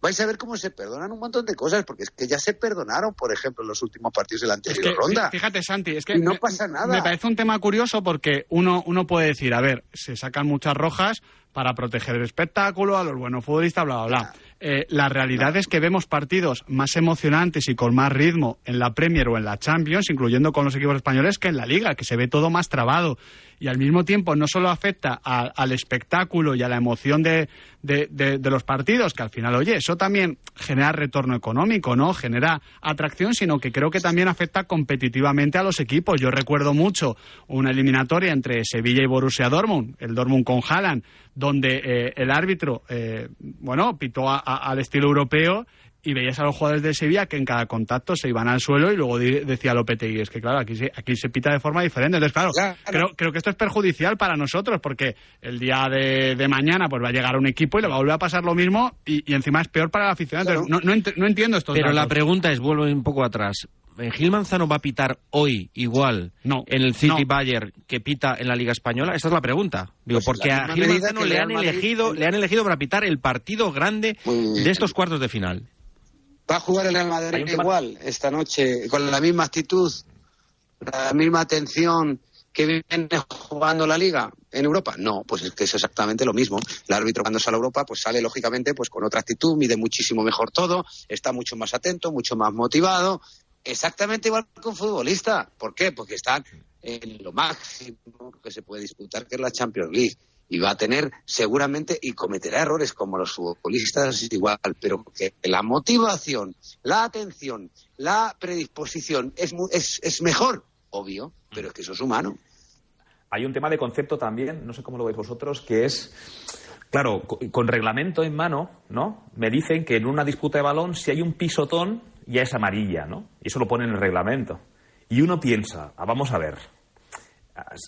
vais a ver cómo se perdonan un montón de cosas, porque es que ya se perdonaron, por ejemplo, en los últimos partidos de la Es anterior que, ronda. fíjate, Santi, es que Y no me- pasa nada. Me parece un tema curioso porque uno, uno puede decir, a ver, se sacan muchas rojas para proteger el espectáculo, a los buenos futbolistas, bla, bla, bla. Eh, la realidad es que vemos partidos más emocionantes y con más ritmo en la Premier o en la Champions, incluyendo con los equipos españoles, que en la Liga, que se ve todo más trabado. Y al mismo tiempo no solo afecta a- al espectáculo y a la emoción de, de- de- de los partidos, que al final, oye, eso también genera retorno económico, ¿no? Genera atracción, sino que creo que también afecta competitivamente a los equipos. Yo recuerdo mucho una eliminatoria entre Sevilla y Borussia Dortmund, el Dortmund con Haaland, donde eh, el árbitro, eh, bueno, pitó a- al estilo europeo y veías a los jugadores de Sevilla que en cada contacto se iban al suelo y luego di- decía Lopetegui, es que claro, aquí se, aquí se pita de forma diferente. Entonces, claro, Creo, creo que esto es perjudicial para nosotros porque el día de, de mañana pues va a llegar un equipo y le va a volver a pasar lo mismo y, y encima es peor para el aficionado. Entonces, no, no ent- no entiendo esto. Pero la pregunta es, vuelvo un poco atrás. Eh, ¿Gil Manzano va a pitar hoy igual en el City no. Bayern que pita en la Liga Española? Esa es la pregunta. Digo, Pues porque a Gil Manzano le han, Madrid- elegido, le han elegido para pitar el partido grande de estos cuartos de final. Va a jugar el Real Madrid igual esta noche, con la misma actitud, la misma atención que viene jugando la Liga en Europa. No, pues es que es exactamente lo mismo. El árbitro cuando sale a Europa, pues sale lógicamente pues con otra actitud, mide muchísimo mejor todo, está mucho más atento, mucho más motivado. Exactamente igual que un futbolista. ¿Por qué? Porque están en lo máximo que se puede disputar, que es la Champions League. Y va a tener seguramente, y cometerá errores como los futbolistas igual, pero que la motivación, la atención, la predisposición es, es, es mejor, obvio, pero es que eso es humano. Hay un tema de concepto también, no sé cómo lo veis vosotros, que es, claro, co- con reglamento en mano, ¿no? Me dicen que en una disputa de balón, si hay un pisotón, ya es amarilla, ¿no? Y eso lo pone en el reglamento. Y uno piensa, ah, vamos a ver,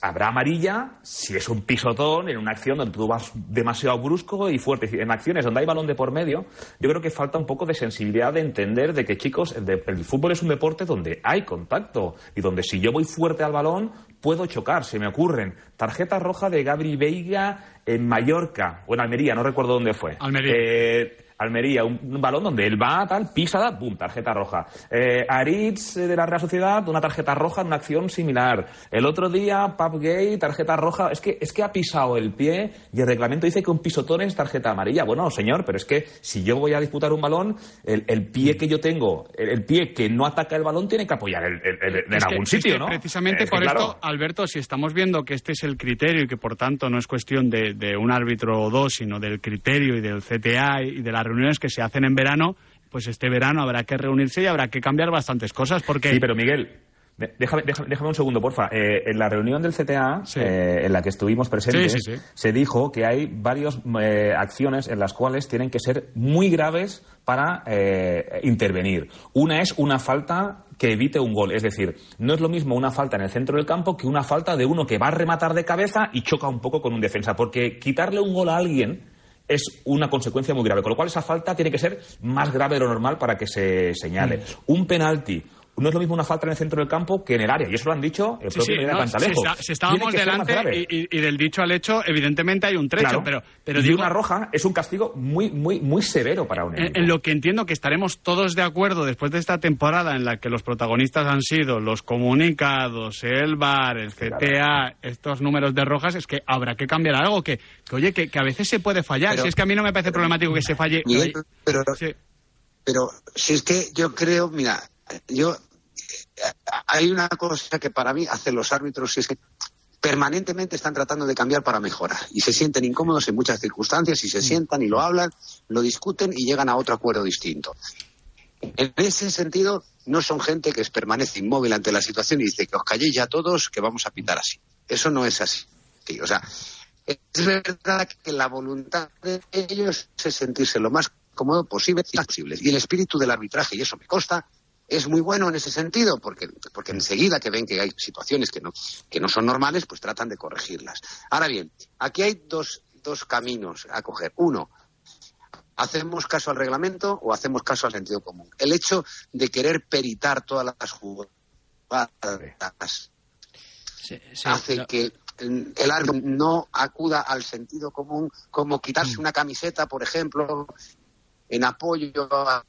habrá amarilla si es un pisotón en una acción donde tú vas demasiado brusco y fuerte. En acciones donde hay balón de por medio, yo creo que falta un poco de sensibilidad de entender de que, chicos, el, de- el fútbol es un deporte donde hay contacto y donde si yo voy fuerte al balón puedo chocar. Se me ocurren tarjeta roja de Gabri Veiga en Mallorca o en Almería, no recuerdo dónde fue. Almería. Eh, Almería, un, un balón donde él va, tal, pisa, da, pum, tarjeta roja. Eh, Aritz eh, de la Real Sociedad, una tarjeta roja en una acción similar. El otro día, Pap Gay, tarjeta roja. Es que, es que ha pisado el pie y el reglamento dice que un pisotón es tarjeta amarilla. Bueno, señor, pero es que si yo voy a disputar un balón, el, el pie que yo tengo, el, el pie que no ataca el balón, tiene que apoyar el- en Es que- algún es que sitio, ¿no? Precisamente Es por claro, esto, Alberto, si estamos viendo que este es el criterio y que por tanto no es cuestión de, de un árbitro o dos, sino del criterio y del CTA y de las reuniones que se hacen en verano, pues este verano habrá que reunirse y habrá que cambiar bastantes cosas porque... Sí, pero Miguel, déjame, déjame, déjame un segundo, porfa. Eh, en la reunión del CTA, eh, en la que estuvimos presentes, Sí, sí, sí. se dijo que hay varias acciones en las cuales tienen que ser muy graves para eh, intervenir. Una es una falta que evite un gol. Es decir, no es lo mismo una falta en el centro del campo que una falta de uno que va a rematar de cabeza y choca un poco con un defensa. Porque quitarle un gol a alguien es una consecuencia muy grave. Con lo cual, esa falta tiene que ser más grave de lo normal para que se señale. Mm. Un penalti. No es lo mismo una falta en el centro del campo que en el área. Y eso lo han dicho el Sí, propio sí, Miguel no, Cantalejo. si, está- si estábamos delante y, y- y del dicho al hecho, evidentemente hay un trecho, Claro. pero, pero y digo, una roja es un castigo muy, muy, muy severo para un en, equipo. en lo que entiendo que estaremos todos de acuerdo después de esta temporada en la que los protagonistas han sido los comunicados, el VAR, el CTA, estos números de rojas, es que habrá que cambiar algo, que, que, oye, que, que a veces se puede fallar. Pero- si es que a mí no me parece problemático que se falle. Miguel, pero, Sí. pero si es que yo creo, mira, yo hay una cosa que para mí hacen los árbitros y es que permanentemente están tratando de cambiar para mejorar y se sienten incómodos en muchas circunstancias y se sientan y lo hablan, lo discuten y llegan a otro acuerdo distinto. En ese sentido, no son gente que permanece inmóvil ante la situación y dice que os calléis ya todos, que vamos a pitar así. Eso no es así. Sí, O sea, es verdad que la voluntad de ellos es sentirse lo más cómodo posible y posible. Y el espíritu del arbitraje, y eso me consta, es muy bueno en ese sentido, porque, porque enseguida que ven que hay situaciones que no, que no son normales, pues tratan de corregirlas. Ahora bien, aquí hay dos, dos caminos a coger. Uno, ¿hacemos caso al reglamento o hacemos caso al sentido común? El hecho de querer peritar todas las jugadas hace que mm, el árbitro no acuda al sentido común, como quitarse una camiseta, por ejemplo, en apoyo a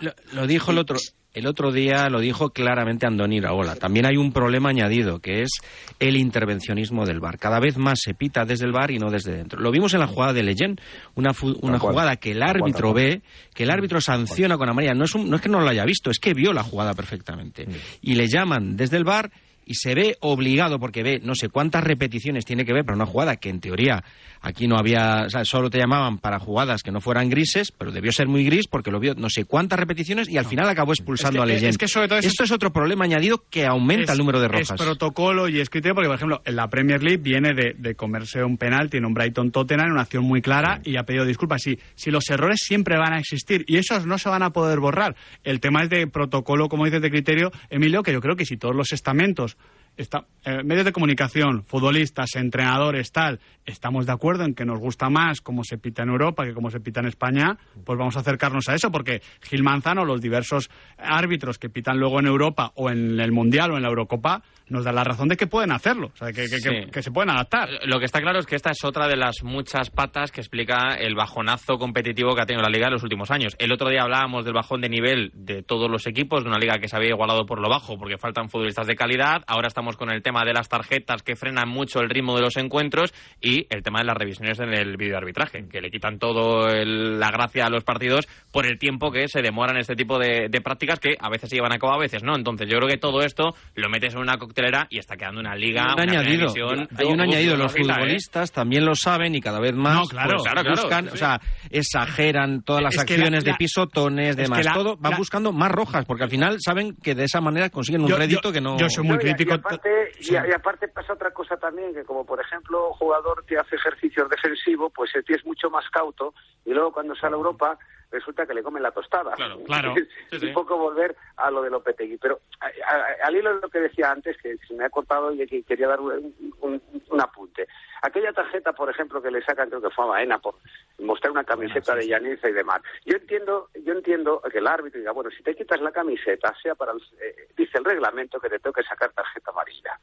lo, lo dijo el otro, el otro día lo dijo claramente Andoni Iraola. También hay un problema añadido, que es el intervencionismo del bar. Cada vez más se pita desde el bar y no desde dentro. Lo vimos en la jugada de Leyen, una, una jugada que el árbitro ve, que el árbitro sanciona con amarilla. No es, no es que no lo haya visto, es que vio la jugada perfectamente. Y le llaman desde el bar y se ve obligado, porque ve no sé cuántas repeticiones tiene que ver para una jugada que en teoría aquí no había, o sea, solo te llamaban para jugadas que no fueran grises, pero debió ser muy gris porque lo vio no sé cuántas repeticiones y al final acabó expulsando Es que- a Leyen. es que sobre todo es- Esto es otro problema añadido que aumenta el número de rojas. Es protocolo y es criterio porque, por ejemplo, en la Premier League viene de, de comerse un penalti en un Brighton Tottenham, una acción muy clara y ha pedido disculpas. Si, si los errores siempre van a existir y esos no se van a poder borrar. El tema es de protocolo, como dices, de criterio, Emilio, que yo creo que si todos los estamentos, está, eh, medios de comunicación, futbolistas, entrenadores, tal, estamos de acuerdo en que nos gusta más cómo se pita en Europa que cómo se pita en España, pues vamos a acercarnos a eso, porque Gil Manzano, los diversos árbitros que pitan luego en Europa o en el Mundial o en la Eurocopa, nos dan la razón de que pueden hacerlo, o sea, que, que- que- Sí. que se pueden adaptar. Lo que está claro es que esta es otra de las muchas patas que explica el bajonazo competitivo que ha tenido la liga en los últimos años. El otro día hablábamos del bajón de nivel de todos los equipos, de una liga que se había igualado por lo bajo porque faltan futbolistas de calidad. Ahora estamos con el tema de las tarjetas que frenan mucho el ritmo de los encuentros y el tema de las revisiones en el videoarbitraje, que le quitan todo el- la gracia a los partidos por el tiempo que se demoran este tipo de, de prácticas que a veces se llevan a cabo, a veces no. Entonces yo creo que todo esto lo metes en una coctelera y está quedando una liga, un una añadido, hay un añadido, los ¿eh? futbolistas también lo saben y cada vez más No, claro, pues, claro, claro, buscan, sí, sí. o sea, exageran todas las Es acciones la- la- de pisotones, es demás, la- todo, van la- buscando más rojas, porque al final saben que de esa manera consiguen un Yo- rédito yo- que no... yo soy muy crítico. Y, aparte, y, a- y aparte pasa otra cosa también, que como por ejemplo un jugador que hace ejercicios defensivos, pues el tío es mucho más cauto y luego cuando sale a Europa resulta que le comen la tostada. Claro, claro. Sí, sí. Un poco volver a lo de Lopetegui. Pero a- a- al hilo de lo que decía antes, que se me ha cortado y que quería dar un, un- un apunte. Aquella tarjeta, por ejemplo, que le sacan, creo que fue a Baena, por mostrar una camiseta de Yaniza y demás. Yo entiendo, yo entiendo que el árbitro diga, bueno, si te quitas la camiseta, sea para el- eh, dice el reglamento que te tengo que sacar tarjeta amarilla.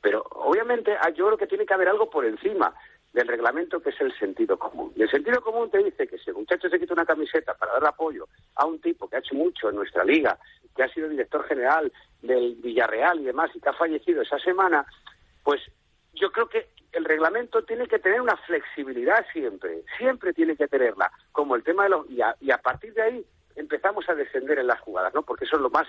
Pero obviamente ah, yo creo que tiene que haber algo por encima del reglamento que es el sentido común. Y el sentido común te dice que si el muchacho se quita una camiseta para dar apoyo a un tipo que ha hecho mucho en nuestra liga, que ha sido director general del Villarreal y demás y que ha fallecido esa semana, pues yo creo que el reglamento tiene que tener una flexibilidad siempre, siempre tiene que tenerla, como el tema de los... Y a, y a partir de ahí empezamos a descender en las jugadas, ¿no? Porque eso es lo más,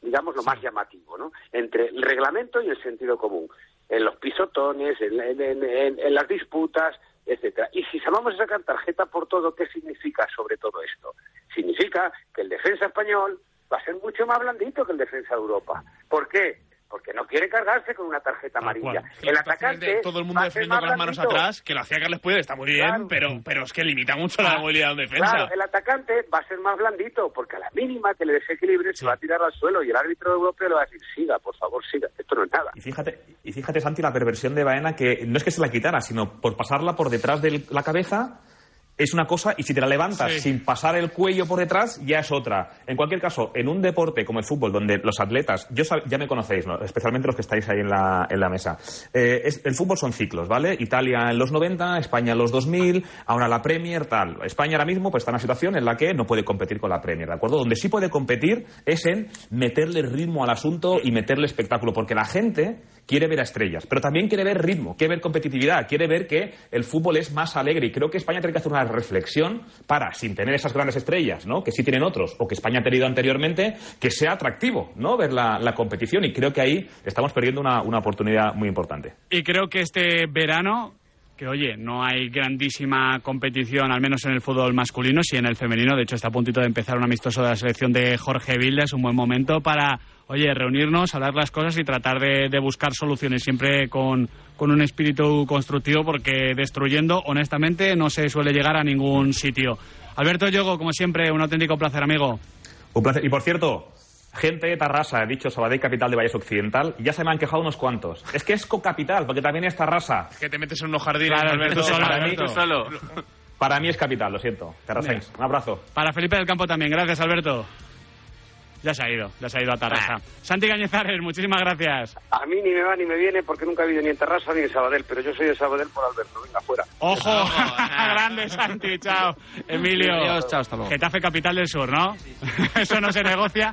digamos, lo más llamativo, ¿no? Entre el reglamento y el sentido común, en los pisotones, en, en- en- en- en las disputas, etcétera. Y si vamos a sacar tarjeta por todo, ¿qué significa sobre todo esto? Significa que el defensa español va a ser mucho más blandito que el defensa de Europa. ¿Por qué? Porque no quiere cargarse con una tarjeta amarilla. Que El atacante de todo el mundo defendiendo con las manos atrás, que lo hacía Carles Puyol, está muy bien, Claro. pero, pero es que limita mucho la movilidad de un defensa. Claro, el atacante va a ser más blandito, porque a la mínima que le desequilibre se va a tirar al suelo y el árbitro europeo le va a decir, siga, por favor, siga, esto no es nada. Y fíjate, y fíjate, Santi, la perversión de Baena, que no es que se la quitara, sino por pasarla por detrás de la cabeza es una cosa y si te la levantas Sí. sin pasar el cuello por detrás ya es otra. En cualquier caso, en un deporte como el fútbol, donde los atletas, yo sab- ya me conocéis, ¿no? especialmente los que estáis ahí en la, en la mesa, eh, es- el fútbol son ciclos, ¿vale? Italia en los 90, España en los 2000, ahora la Premier, tal. España ahora mismo pues, está en una situación en la que no puede competir con la Premier, ¿de acuerdo? Donde sí puede competir es en meterle ritmo al asunto y meterle espectáculo, porque la gente quiere ver a estrellas, pero también quiere ver ritmo, quiere ver competitividad, quiere ver que el fútbol es más alegre y creo que España tiene que hacer una reflexión para, sin tener esas grandes estrellas, ¿no? Que sí tienen otros o que España ha tenido anteriormente, que sea atractivo, ¿no? Ver la, la competición y creo que ahí estamos perdiendo una, una oportunidad muy importante. Y creo que este verano, que oye, no hay grandísima competición, al menos en el fútbol masculino, sí en el femenino. De hecho, está a puntito de empezar un amistoso de la selección de Jorge Vilda. Es un buen momento para, oye, reunirnos, hablar las cosas y tratar de, buscar soluciones, siempre con, con un espíritu constructivo, porque destruyendo, honestamente, no se suele llegar a ningún sitio. Alberto Yogo, como siempre, un auténtico placer, amigo. Un placer. Y por cierto, gente de Tarrasa, he dicho Sabadell, capital de Valles Occidental, ya se me han quejado unos cuantos. Es que es cocapital, porque también es Tarrasa. Que te metes en unos jardines, Claro, Alberto, solo, para mí, Alberto. tú solo. Para mí es capital, lo siento. Tarrasense. Un abrazo. Para Felipe del Campo también. Gracias, Alberto. Ya se ha ido, ya se ha ido a Tarrasa. Santi Cañizares, muchísimas gracias. A mí ni me va ni me viene porque nunca he vivido ni en Terrassa ni en Sabadell, pero yo soy de Sabadell por Alberto. Venga, fuera. ¡Ojo! Grande, Santi, chao. Emilio. Adiós, chao, hasta luego. Getafe Capital del Sur, ¿no? Eso no se negocia,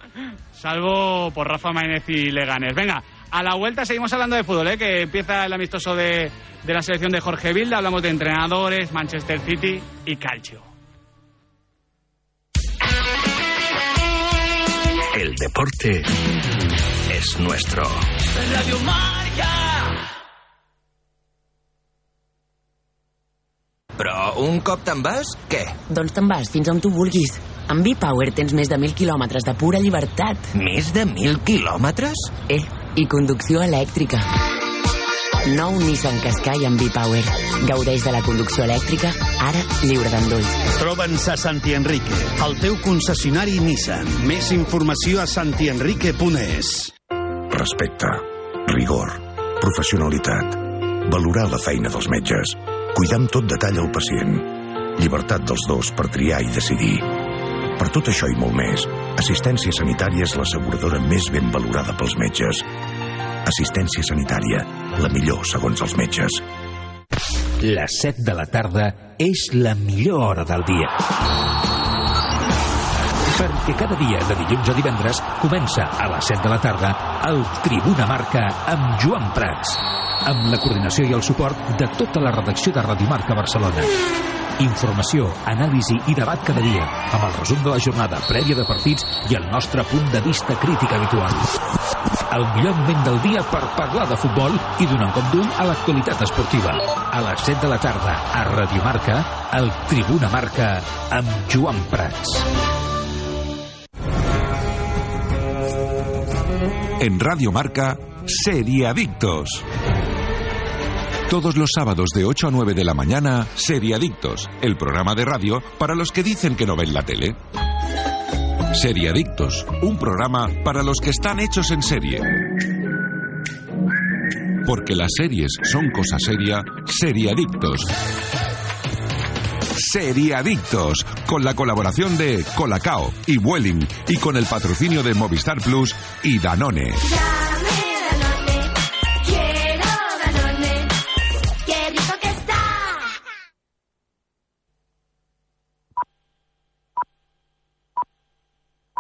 salvo por Rafa Maínez y Leganes. Venga, a la vuelta seguimos hablando de fútbol, ¿eh? que empieza el amistoso de, de la selección de Jorge Vilda. Hablamos de entrenadores, Manchester City y Calcio. El deporte es nuestro. Radio Marca. Però un cop te'n vas, què? Doncs te'n vas fins on tu vulguis. Amb V-Power tens més de 1.000 quilòmetres de pura llibertat. Més de 1.000 quilòmetres? Eh, i conducció elèctrica. Nou Nissan Qashqai amb V-Power. Gaudeix de la conducció elèctrica, ara lliure d'endolls. Troba'ns a Santi Enrique, el teu concessionari Nissan. Més informació a santienrique.es. Respecte, rigor, professionalitat, valorar la feina dels metges, cuidar amb tot detall el pacient, llibertat dels dos per triar i decidir. Per tot això i molt més, Assistència Sanitària és l'asseguradora més ben valorada pels metges. Assistència Sanitària, la millor segons els metges. Les 7 de la tarda és la millor hora del dia. Perquè cada dia de dilluns a divendres comença a les 7 de la tarda el Tribuna Marca amb Joan Prats, amb la coordinació i el suport de tota la redacció de Radio Marca Barcelona. Informació, anàlisi i debat cada dia, amb el resum de la jornada prèvia de partits i el nostre punt de vista crític habitual. El millor moment del dia per parlar de futbol i donar un cop d'ull a l'actualitat esportiva. A les 7 de la tarda, a Radio Marca, el Tribuna Marca amb Joan Prats. En Radio Marca, Seriadictos. Todos los sábados de 8 a 9 de la mañana, Seriadictos, el programa de radio para los que dicen que no ven la tele. Seriadictos, un programa para los que están hechos en serie. Porque las series son cosa seria, Seriadictos. Seriadictos, con la colaboración de Colacao y Vueling y con el patrocinio de Movistar Plus y Danone.